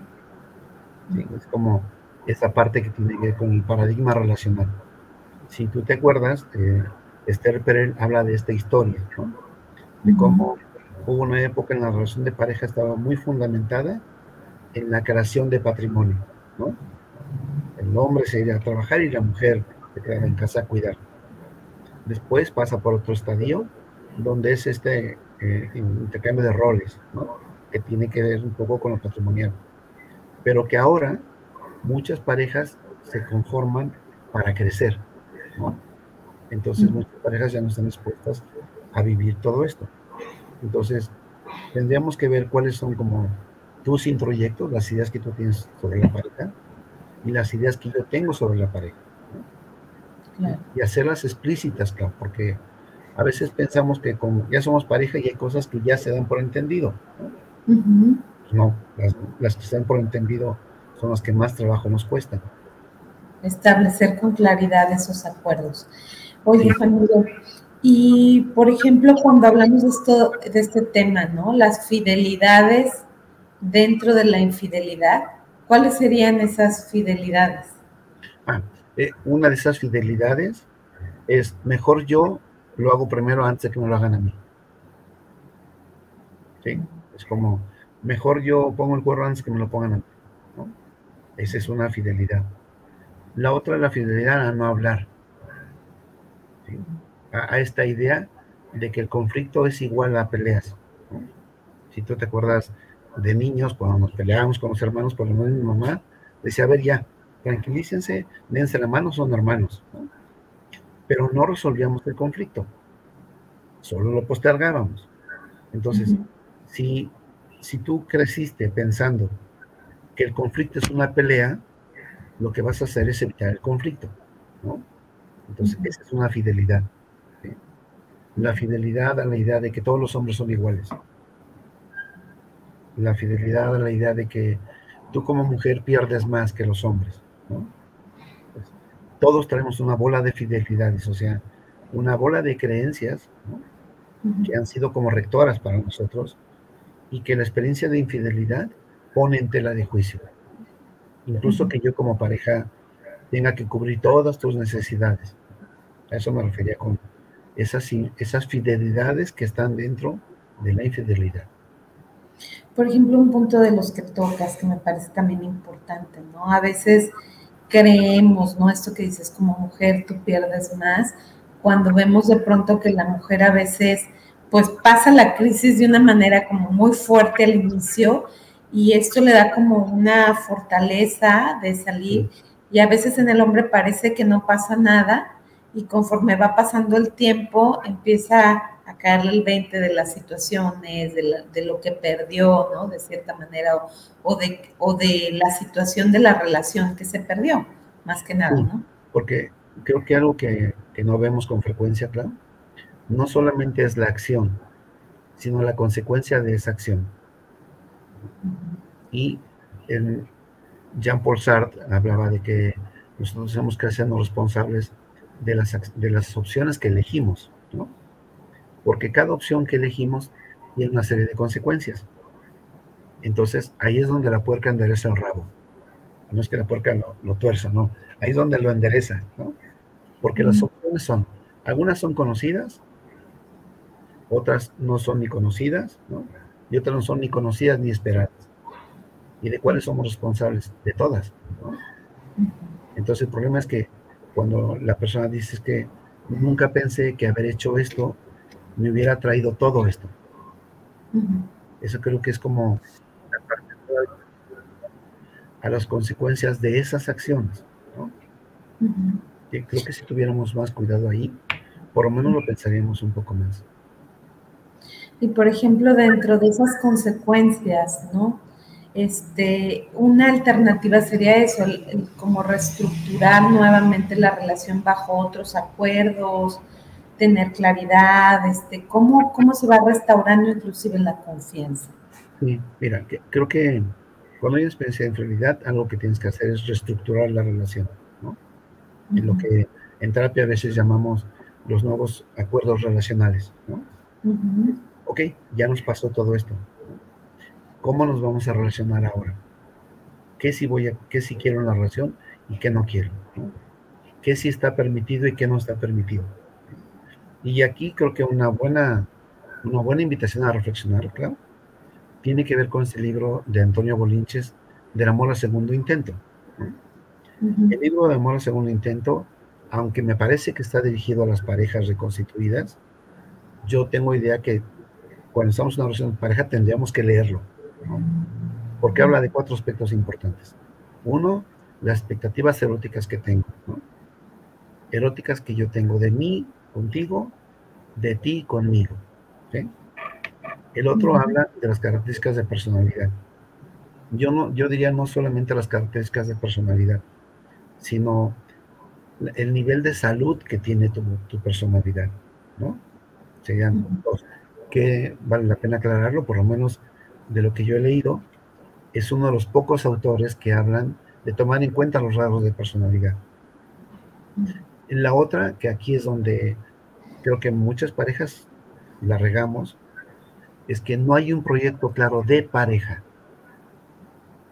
es como esa parte que tiene que ver con el paradigma relacional. Si tú te acuerdas, eh, Esther Perel habla de esta historia, ¿no? De cómo hubo una época en la relación de pareja estaba muy fundamentada en la creación de patrimonio, ¿no? El hombre se iría a trabajar y la mujer se quedaba en casa a cuidar. Después pasa por otro estadio, donde es este eh, intercambio de roles, ¿no? que tiene que ver un poco con lo patrimonial. Pero que ahora muchas parejas se conforman para crecer. ¿no? Entonces muchas parejas ya no están dispuestas a vivir todo esto. Entonces, tendríamos que ver cuáles son como tus introyectos, las ideas que tú tienes sobre la pareja y las ideas que yo tengo sobre la pareja. Y hacerlas explícitas, claro, porque a veces pensamos que como ya somos pareja y hay cosas que ya se dan por entendido. No, las, que se dan por entendido son las que más trabajo nos cuestan. Establecer con claridad esos acuerdos. Oye, sí. y por ejemplo, cuando hablamos de, esto, de este tema, ¿no? Las fidelidades dentro de la infidelidad, ¿cuáles serían esas fidelidades? Ah, eh, una de esas fidelidades es mejor yo lo hago primero antes de que me lo hagan a mí. ¿Sí? Es como, mejor yo pongo el cuerno antes que me lo pongan a mí. Esa es una fidelidad. La otra es la fidelidad a no hablar. A, esta idea de que el conflicto es igual a peleas. Si tú te acuerdas de niños, cuando nos peleábamos con los hermanos, por lo menos mi mamá decía, a ver ya, tranquilícense, dense la mano, son hermanos. Pero no resolvíamos el conflicto, solo lo postergábamos. Entonces, si, si tú creciste pensando que el conflicto es una pelea, lo que vas a hacer es evitar el conflicto, ¿no? Entonces, esa es una fidelidad. La fidelidad a la idea de que todos los hombres son iguales la fidelidad a la idea de que tú como mujer pierdes más que los hombres. Pues, todos tenemos una bola de fidelidades, o sea, una bola de creencias que han sido como rectoras para nosotros y que la experiencia de infidelidad pone en tela de juicio. Incluso que yo como pareja tenga que cubrir todas tus necesidades. A eso me refería con esas, esas fidelidades que están dentro de la infidelidad. Por ejemplo, un punto de los que tocas que me parece también importante, ¿no? A veces creemos, ¿no? Esto que dices, como mujer tú pierdes más, cuando vemos de pronto que la mujer a veces pues pasa la crisis de una manera como muy fuerte al inicio y esto le da como una fortaleza de salir y a veces en el hombre parece que no pasa nada y conforme va pasando el tiempo empieza a caerle el 20 de las situaciones, de, lo que perdió, ¿no? De cierta manera, o, de, o de la situación de la relación que se perdió, más que nada, ¿no? Porque creo que algo que, que no vemos con frecuencia, claro, no solamente es la acción, sino la consecuencia de esa acción. Y Jean-Paul Sartre hablaba de que nosotros tenemos que hacernos responsables de las, de las opciones que elegimos, ¿no? Porque cada opción que elegimos tiene una serie de consecuencias. Entonces, ahí es donde la puerca endereza el rabo. No es que la puerca lo, lo tuerza, no. Ahí es donde lo endereza, ¿no? Porque las opciones son, algunas son conocidas, otras no son ni conocidas, ¿no? Y otras no son ni conocidas ni esperadas. ¿Y de cuáles somos responsables? De todas, ¿no? Entonces el problema es que cuando la persona dice que nunca pensé que haber hecho esto me hubiera traído todo esto. Eso creo que es como a las consecuencias de esas acciones. ¿no? creo que si tuviéramos más cuidado ahí, por lo menos lo pensaríamos un poco más. Y por ejemplo, dentro de esas consecuencias, ¿no? Este, una alternativa sería eso, como reestructurar nuevamente la relación bajo otros acuerdos, tener claridad, este, cómo, cómo se va restaurando inclusive la confianza. Sí, mira, creo que cuando hay experiencia de infidelidad, algo que tienes que hacer es reestructurar la relación, ¿no? En lo que en terapia a veces llamamos los nuevos acuerdos relacionales, ¿no? ok, ya nos pasó todo esto. ¿Cómo nos vamos a relacionar ahora? ¿Qué si voy a, qué si quiero en la relación y qué no quiero? ¿Qué si está permitido y qué no está permitido? Y aquí creo que una buena, una buena invitación a reflexionar, claro, tiene que ver con este libro de Antonio Bolinches, del amor al segundo intento. El libro de amor al segundo intento, aunque me parece que está dirigido a las parejas reconstituidas, yo tengo idea que cuando estamos en una relación de pareja tendríamos que leerlo, porque habla de cuatro aspectos importantes. Uno, las expectativas eróticas que tengo, eróticas que yo tengo de mí contigo, de ti conmigo. El otro habla de las características de personalidad. Yo, no, yo diría no solamente las características de personalidad, sino el nivel de salud que tiene tu, tu personalidad, ¿no? Serían dos que vale la pena aclararlo, por lo menos de lo que yo he leído, es uno de los pocos autores que hablan de tomar en cuenta los rasgos de personalidad. La otra, que aquí es donde creo que muchas parejas la regamos, es que no hay un proyecto claro de pareja.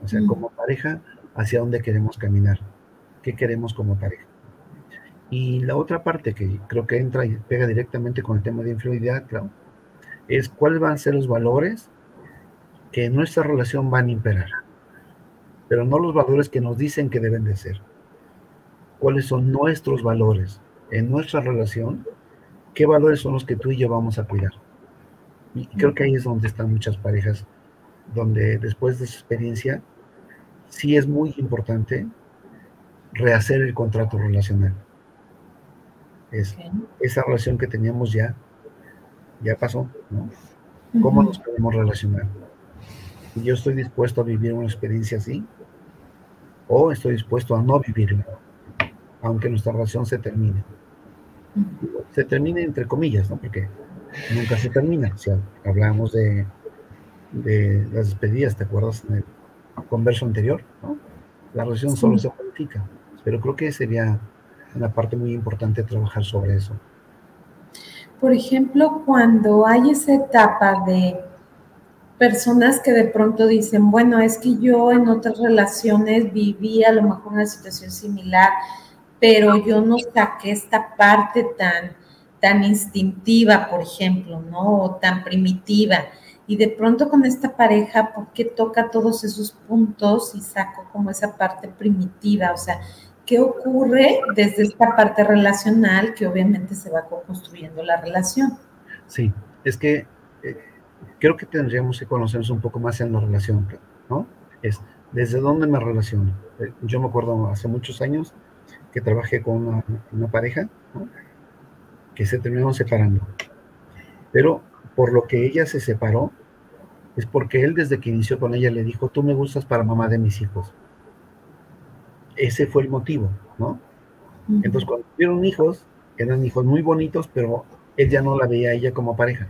O sea, como pareja, hacia dónde queremos caminar, qué queremos como pareja. Y la otra parte que creo que entra y pega directamente con el tema de infidelidad, claro, es cuáles van a ser los valores que en nuestra relación van a imperar, pero no los valores que nos dicen que deben de ser. ¿Cuáles son nuestros valores en nuestra relación? ¿Qué valores son los que tú y yo vamos a cuidar? Y creo que ahí es donde están muchas parejas, donde después de esa experiencia, sí es muy importante rehacer el contrato relacional. Es esa relación que teníamos ya, ya pasó, ¿no? ¿Cómo nos podemos relacionar? Y yo estoy dispuesto a vivir una experiencia así, o estoy dispuesto a no vivirla, aunque nuestra relación se termine. Se termine entre comillas, ¿no? Porque nunca se termina. Si hablamos de, de las despedidas, ¿te acuerdas en el converso anterior? ¿no? La relación solo se practica, pero creo que sería una parte muy importante trabajar sobre eso. Por ejemplo, cuando hay esa etapa de personas que de pronto dicen, bueno, es que yo en otras relaciones viví a lo mejor una situación similar, pero yo no saqué esta parte tan, tan instintiva, por ejemplo, ¿no? O tan primitiva. Y de pronto con esta pareja, ¿por qué toca todos esos puntos y saco como esa parte primitiva? O sea, qué ocurre desde esta parte relacional que obviamente se va construyendo la relación. Sí, es que eh, creo que tendríamos que conocernos un poco más en la relación, ¿no? Es desde dónde me relaciono. Eh, yo me acuerdo hace muchos años que trabajé con una, pareja que se terminaron separando. Pero por lo que ella se separó, es porque él desde que inició con ella le dijo, tú me gustas para mamá de mis hijos. Ese fue el motivo, ¿no? Entonces cuando tuvieron hijos, eran hijos muy bonitos, pero él ya no la veía a ella como pareja,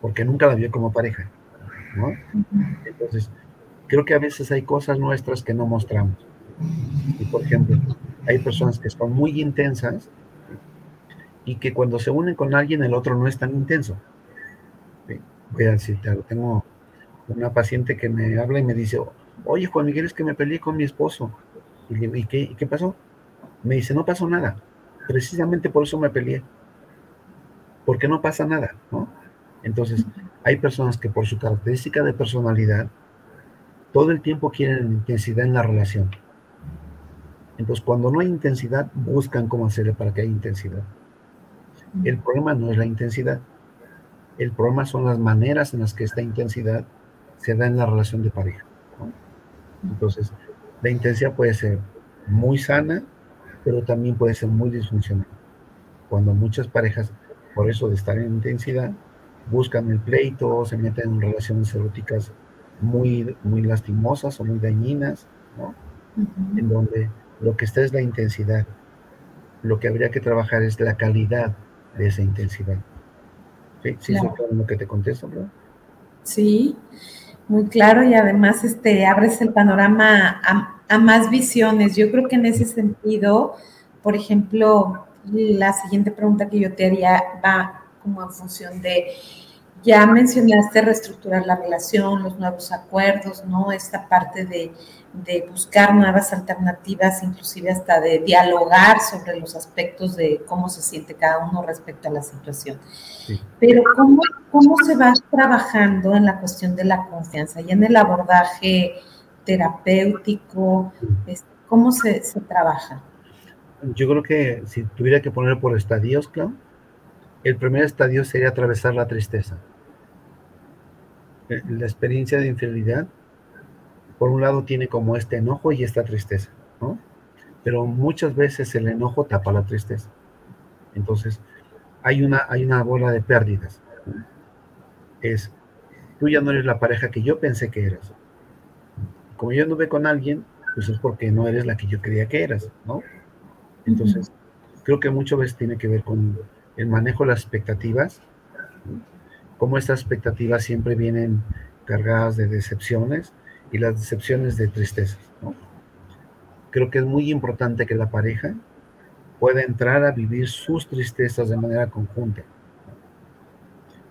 porque nunca la vio como pareja, ¿no? Entonces, creo que a veces hay cosas nuestras que no mostramos. Y por ejemplo, hay personas que son muy intensas y que cuando se unen con alguien el otro no es tan intenso. Voy a decir, tengo una paciente que me habla y me dice, oye Juan Miguel, es que me peleé con mi esposo. Y le digo, ¿y qué, ¿y qué pasó? Me dice, no pasó nada. Precisamente por eso me peleé. Porque no pasa nada, ¿no? Entonces, hay personas que por su característica de personalidad, todo el tiempo quieren intensidad en la relación. Entonces, cuando no hay intensidad, buscan cómo hacerle para que haya intensidad. El problema no es la intensidad. El problema son las maneras en las que esta intensidad se da en la relación de pareja. Entonces, la intensidad puede ser muy sana, pero también puede ser muy disfuncional. Cuando muchas parejas, por eso de estar en intensidad, buscan el pleito, se meten en relaciones eróticas muy, muy lastimosas o muy dañinas, ¿no? En donde lo que está es la intensidad. Lo que habría que trabajar es la calidad de esa intensidad. ¿Sí? ¿Sí claro. lo que te contesto, ¿verdad? Sí, muy claro y además este, abres el panorama a, a, más visiones. Yo creo que en ese sentido, por ejemplo, la siguiente pregunta que yo te haría va como en función de ya mencionaste reestructurar la relación, los nuevos acuerdos, ¿no? Esta parte de, buscar nuevas alternativas, inclusive hasta de dialogar sobre los aspectos de cómo se siente cada uno respecto a la situación. Pero ¿cómo, ¿cómo se va trabajando en la cuestión de la confianza y en el abordaje terapéutico? ¿Cómo se, se trabaja? Yo creo que si tuviera que poner por estadios, Clau, el primer estadio sería atravesar la tristeza. Eh, la experiencia de infidelidad, por un lado, tiene como este enojo y esta tristeza, ¿no? Pero muchas veces el enojo tapa la tristeza. Entonces, hay una, hay una bola de pérdidas. Es, tú ya no eres la pareja que yo pensé que eras. Como yo anduve con alguien, pues es porque no eres la que yo creía que eras, ¿no? Entonces, creo que muchas veces tiene que ver con el manejo de las expectativas cómo estas expectativas siempre vienen cargadas de decepciones y las decepciones de tristezas. Creo que es muy importante que la pareja pueda entrar a vivir sus tristezas de manera conjunta.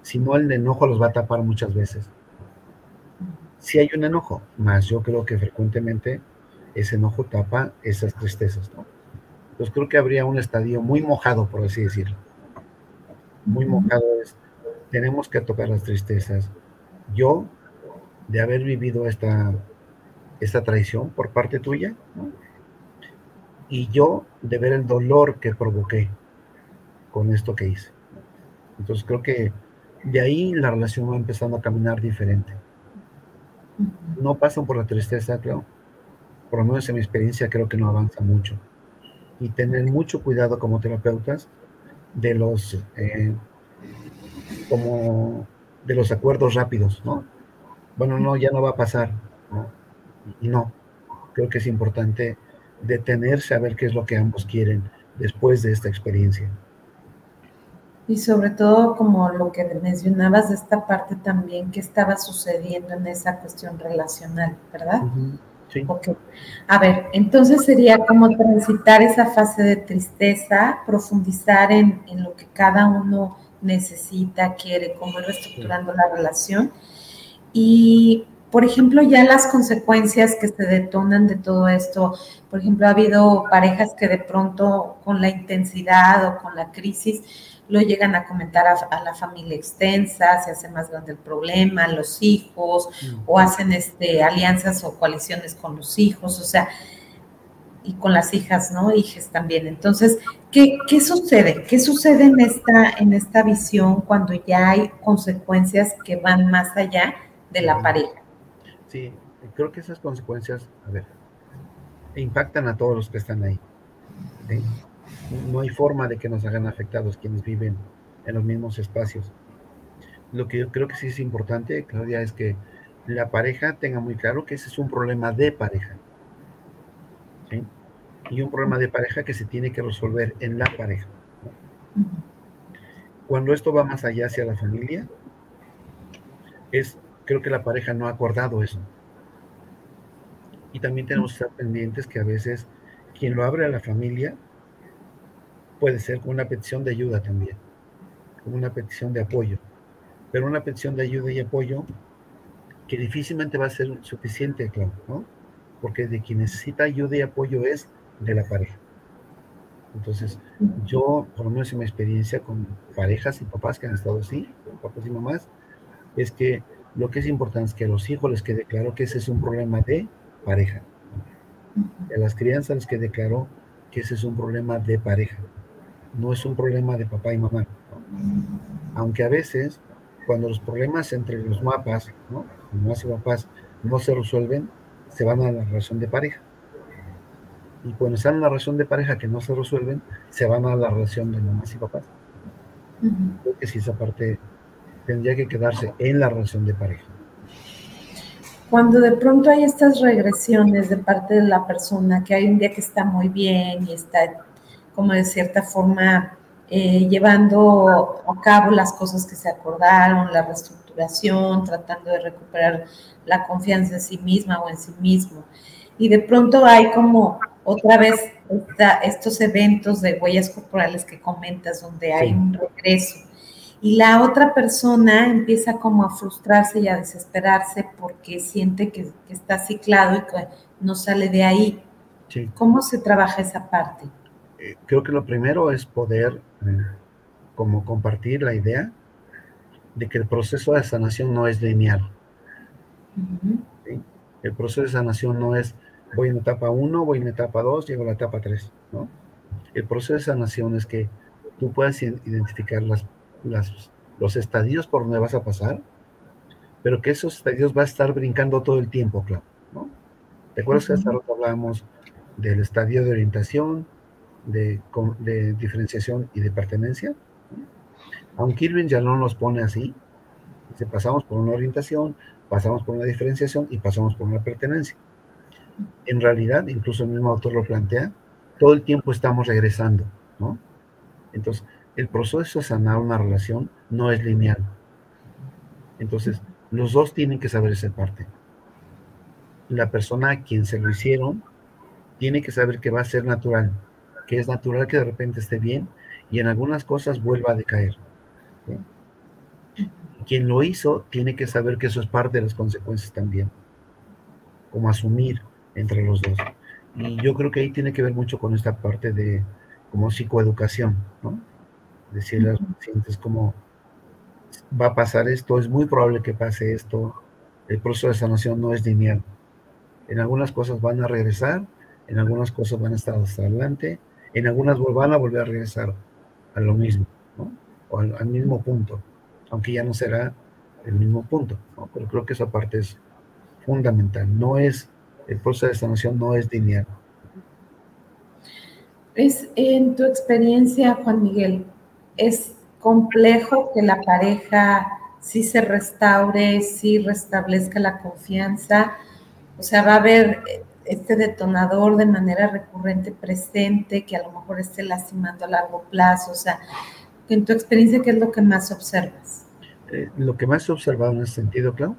Si no, el enojo los va a tapar muchas veces. Si hay un enojo, más yo creo que frecuentemente ese enojo tapa esas tristezas. ¿no? Entonces creo que habría un estadio muy mojado, por así decirlo. Muy mojado es tenemos que tocar las tristezas. Yo, de haber vivido esta, esta traición por parte tuya, y yo de ver el dolor que provoqué con esto que hice. Entonces creo que de ahí la relación va empezando a caminar diferente. No pasan por la tristeza, creo. Por lo menos en mi experiencia creo que no avanza mucho. Y tener mucho cuidado como terapeutas de los eh, como de los acuerdos rápidos, ¿no? Bueno, no, ya no va a pasar, ¿no? Y no, creo que es importante detenerse a ver qué es lo que ambos quieren después de esta experiencia. Y sobre todo, como lo que mencionabas de esta parte también, que estaba sucediendo en esa cuestión relacional, ¿verdad? Sí. Okay. A ver, entonces sería como transitar esa fase de tristeza, profundizar en, en lo que cada uno necesita, quiere, cómo ir reestructurando la relación. Y, por ejemplo, ya las consecuencias que se detonan de todo esto, por ejemplo, ha habido parejas que de pronto con la intensidad o con la crisis lo llegan a comentar a, la familia extensa, se hace más grande el problema, los hijos, o hacen este, alianzas o coaliciones con los hijos, o sea, y con las hijas, ¿no? Hijas también. Entonces, ¿qué, ¿qué, sucede? ¿Qué sucede en esta, en esta visión cuando ya hay consecuencias que van más allá de la pareja? Sí, creo que esas consecuencias, a ver, impactan a todos los que están ahí. No hay forma de que nos hagan afectados quienes viven en los mismos espacios. Lo que yo creo que sí es importante, Claudia, es que la pareja tenga muy claro que ese es un problema de pareja. Y un problema de pareja que se tiene que resolver en la pareja. Cuando esto va más allá hacia la familia, es, creo que la pareja no ha acordado eso. Y también tenemos que estar pendientes que a veces quien lo abre a la familia puede ser con una petición de ayuda también, como una petición de apoyo. Pero una petición de ayuda y apoyo que difícilmente va a ser suficiente, claro, ¿no? Porque de quien necesita ayuda y apoyo es de la pareja. Entonces, yo, por lo menos en mi experiencia con parejas y papás que han estado así, papás y mamás, es que lo que es importante es que a los hijos les quede claro que ese es un problema de pareja. A las crianzas les quede claro que ese es un problema de pareja. No es un problema de papá y mamá. Aunque a veces, cuando los problemas entre los mapas, ¿no? mamás y papás, no se resuelven, se van a la relación de pareja. Y cuando están en la relación de pareja que no se resuelven, se van a la relación de mamás y papás. Creo que sí, esa parte tendría que quedarse en la relación de pareja. Cuando de pronto hay estas regresiones de parte de la persona, que hay un día que está muy bien y está como de cierta forma eh, llevando a cabo las cosas que se acordaron, la reestructuración, tratando de recuperar la confianza en sí misma o en sí mismo. Y de pronto hay como otra vez estos eventos de huellas corporales que comentas, donde hay un regreso y la otra persona empieza como a frustrarse y a desesperarse porque siente que, está ciclado y que no sale de ahí. ¿Cómo se trabaja esa parte? Eh, creo que lo primero es poder eh, como compartir la idea de que el proceso de sanación no es lineal. El proceso de sanación no es voy en etapa 1, voy en etapa 2, llego a la etapa 3. ¿no? El proceso de sanación es que tú puedas identificar las los estadios por donde vas a pasar, pero que esos estadios va a estar brincando todo el tiempo, claro, ¿no? ¿Te acuerdas que hasta rato hablábamos del estadio de orientación, de, de, diferenciación y de pertenencia? Aunque Irving ya no nos pone así, dice, pasamos por una orientación, pasamos por una diferenciación y pasamos por una pertenencia. En realidad, incluso el mismo autor lo plantea, todo el tiempo estamos regresando, ¿no? Entonces, el proceso de sanar una relación no es lineal. Entonces, los dos tienen que saber esa parte. La persona a quien se lo hicieron tiene que saber que va a ser natural, que es natural que de repente esté bien y en algunas cosas vuelva a decaer. Quien lo hizo tiene que saber que eso es parte de las consecuencias también, como asumir entre los dos. Y yo creo que ahí tiene que ver mucho con esta parte de como psicoeducación, ¿no? decirle a los pacientes como va a pasar esto, es muy probable que pase esto, el proceso de sanación no es lineal. En algunas cosas van a regresar, en algunas cosas van a estar hasta adelante, en algunas van a volver a regresar a lo mismo, ¿no? o al, mismo punto, aunque ya no será el mismo punto, ¿no? pero creo que esa parte es fundamental, no es, el proceso de sanación no es lineal. Es en tu experiencia, Juan Miguel, es complejo que la pareja sí se restaure, sí restablezca la confianza. O sea, va a haber este detonador de manera recurrente presente que a lo mejor esté lastimando a largo plazo. O sea, en tu experiencia, ¿qué es lo que más observas? Eh, lo que más he observado en ese sentido, claro,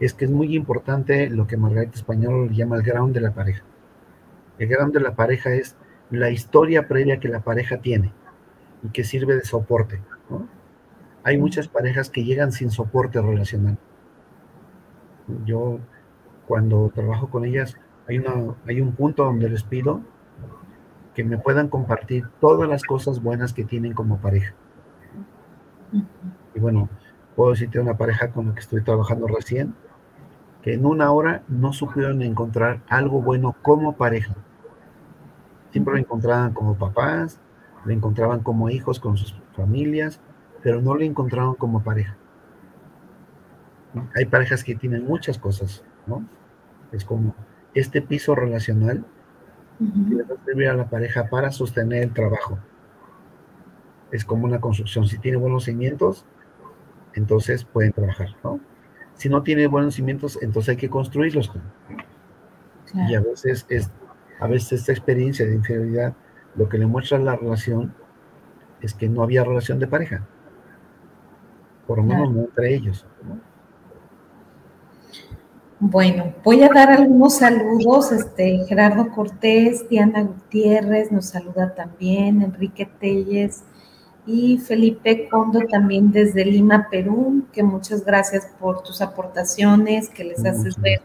es que es muy importante lo que Margarita Español llama el ground de la pareja. El ground de la pareja es la historia previa que la pareja tiene y que sirve de soporte. Hay muchas parejas que llegan sin soporte relacional. Yo cuando trabajo con ellas hay, una, hay un punto donde les pido que me puedan compartir todas las cosas buenas que tienen como pareja. Y bueno, puedo decirte una pareja con la que estoy trabajando recién, que en una hora no supieron encontrar algo bueno como pareja. Siempre lo encontraban como papás, lo encontraban como hijos con sus familias, pero no lo encontraban como pareja. Hay parejas que tienen muchas cosas, ¿no? Es como este piso relacional que va a servir a la pareja para sostener el trabajo. Es como una construcción. Si tiene buenos cimientos, entonces pueden trabajar, ¿no? Si no tiene buenos cimientos, entonces hay que construirlos. Y a veces es, a veces esta experiencia de infidelidad, lo que le muestra la relación es que no había relación de pareja. Por lo menos no entre ellos. Bueno, voy a dar algunos saludos. Este, Gerardo Cortés, Diana Gutiérrez nos saluda también, Enrique Telles y Felipe Condo también desde Lima, Perú, que muchas gracias por tus aportaciones, que les haces ver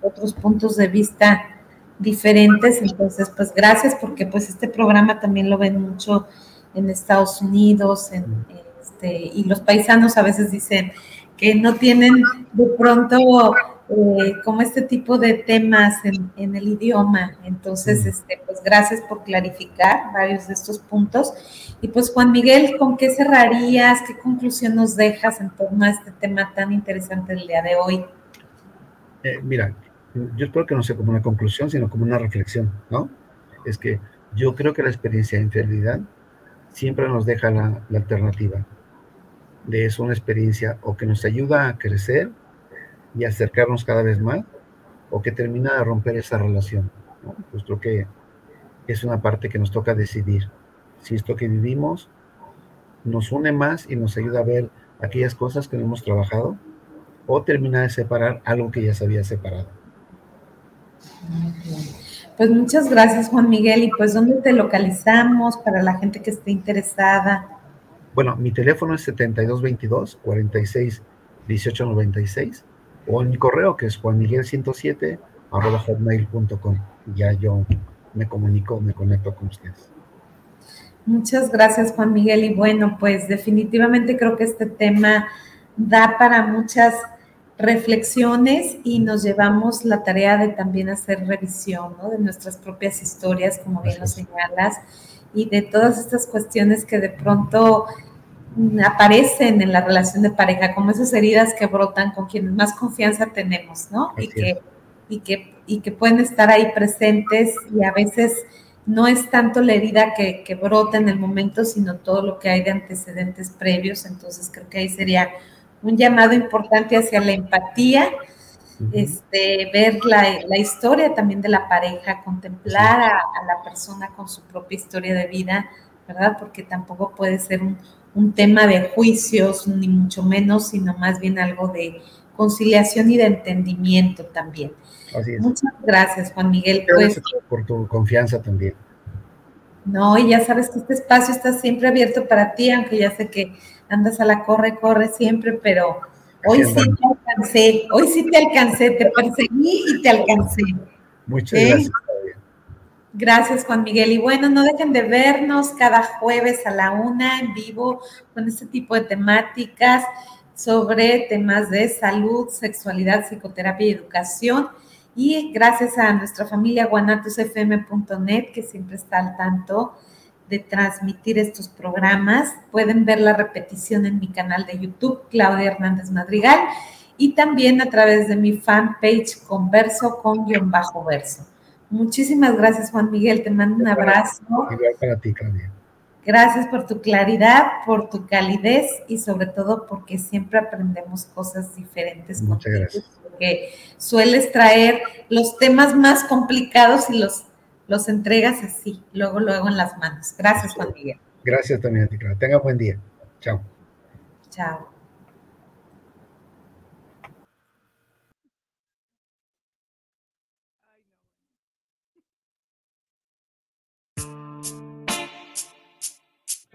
otros puntos de vista diferentes. Entonces, pues gracias porque pues este programa también lo ven mucho en Estados Unidos, en, este, y los paisanos a veces dicen que no tienen de pronto eh, como este tipo de temas en, el idioma. Entonces, este, pues gracias por clarificar varios de estos puntos. Y pues Juan Miguel, ¿con qué cerrarías? ¿Qué conclusión nos dejas en torno a este tema tan interesante del día de hoy? Eh, mira, yo espero que no sea como una conclusión, sino como una reflexión, ¿no? Es que yo creo que la experiencia de infidelidad siempre nos deja la, la alternativa de eso una experiencia o que nos ayuda a crecer y acercarnos cada vez más, o que termina de romper esa relación. Pues creo que es una parte que nos toca decidir si esto que vivimos nos une más y nos ayuda a ver aquellas cosas que no hemos trabajado, o termina de separar algo que ya se había separado. Pues muchas gracias Juan Miguel y pues ¿dónde te localizamos para la gente que esté interesada? Bueno, mi teléfono es 7222 46 1896 o en mi correo que es juanmiguel107 hotmail.com. Ya yo me comunico, me conecto con ustedes. Muchas gracias, Juan Miguel. Y bueno, pues definitivamente creo que este tema da para muchas reflexiones y nos llevamos la tarea de también hacer revisión de nuestras propias historias, como bien lo señalas, y de todas estas cuestiones que de pronto aparecen en la relación de pareja, como esas heridas que brotan con quienes más confianza tenemos, ¿no? y que, y que, y, que, pueden estar ahí presentes y a veces no es tanto la herida que, que, brota en el momento, sino todo lo que hay de antecedentes previos. Entonces creo que ahí sería un llamado importante hacia la empatía, este, ver la, la, historia también de la pareja, contemplar a, a la persona con su propia historia de vida, ¿verdad? Porque tampoco puede ser un un tema de juicios, ni mucho menos, sino más bien algo de conciliación y de entendimiento también. Muchas gracias, Juan Miguel. Pues, por tu confianza también. No, y ya sabes que este espacio está siempre abierto para ti, aunque ya sé que andas a la corre, corre siempre, pero hoy sí te alcancé, hoy sí te alcancé, te perseguí y te alcancé. Muchas ¿Eh? gracias. Gracias, Juan Miguel. Y bueno, no dejen de vernos cada jueves a la una en vivo con este tipo de temáticas sobre temas de salud, sexualidad, psicoterapia y educación. Y gracias a nuestra familia guanatosfm.net, que siempre está al tanto de transmitir estos programas. Pueden ver la repetición en mi canal de YouTube, Claudia Hernández Madrigal, y también a través de mi fanpage Converso con guion bajo verso. Muchísimas gracias, Juan Miguel. Te mando un abrazo. Igual para ti, Claudia. Gracias por tu claridad, por tu calidez y sobre todo porque siempre aprendemos cosas diferentes. Muchas gracias. Porque sueles traer los temas más complicados y los, los entregas así, luego, luego en las manos. Gracias, Juan Miguel. Gracias también a ti, Claudia. Tenga buen día. Chao. Chao.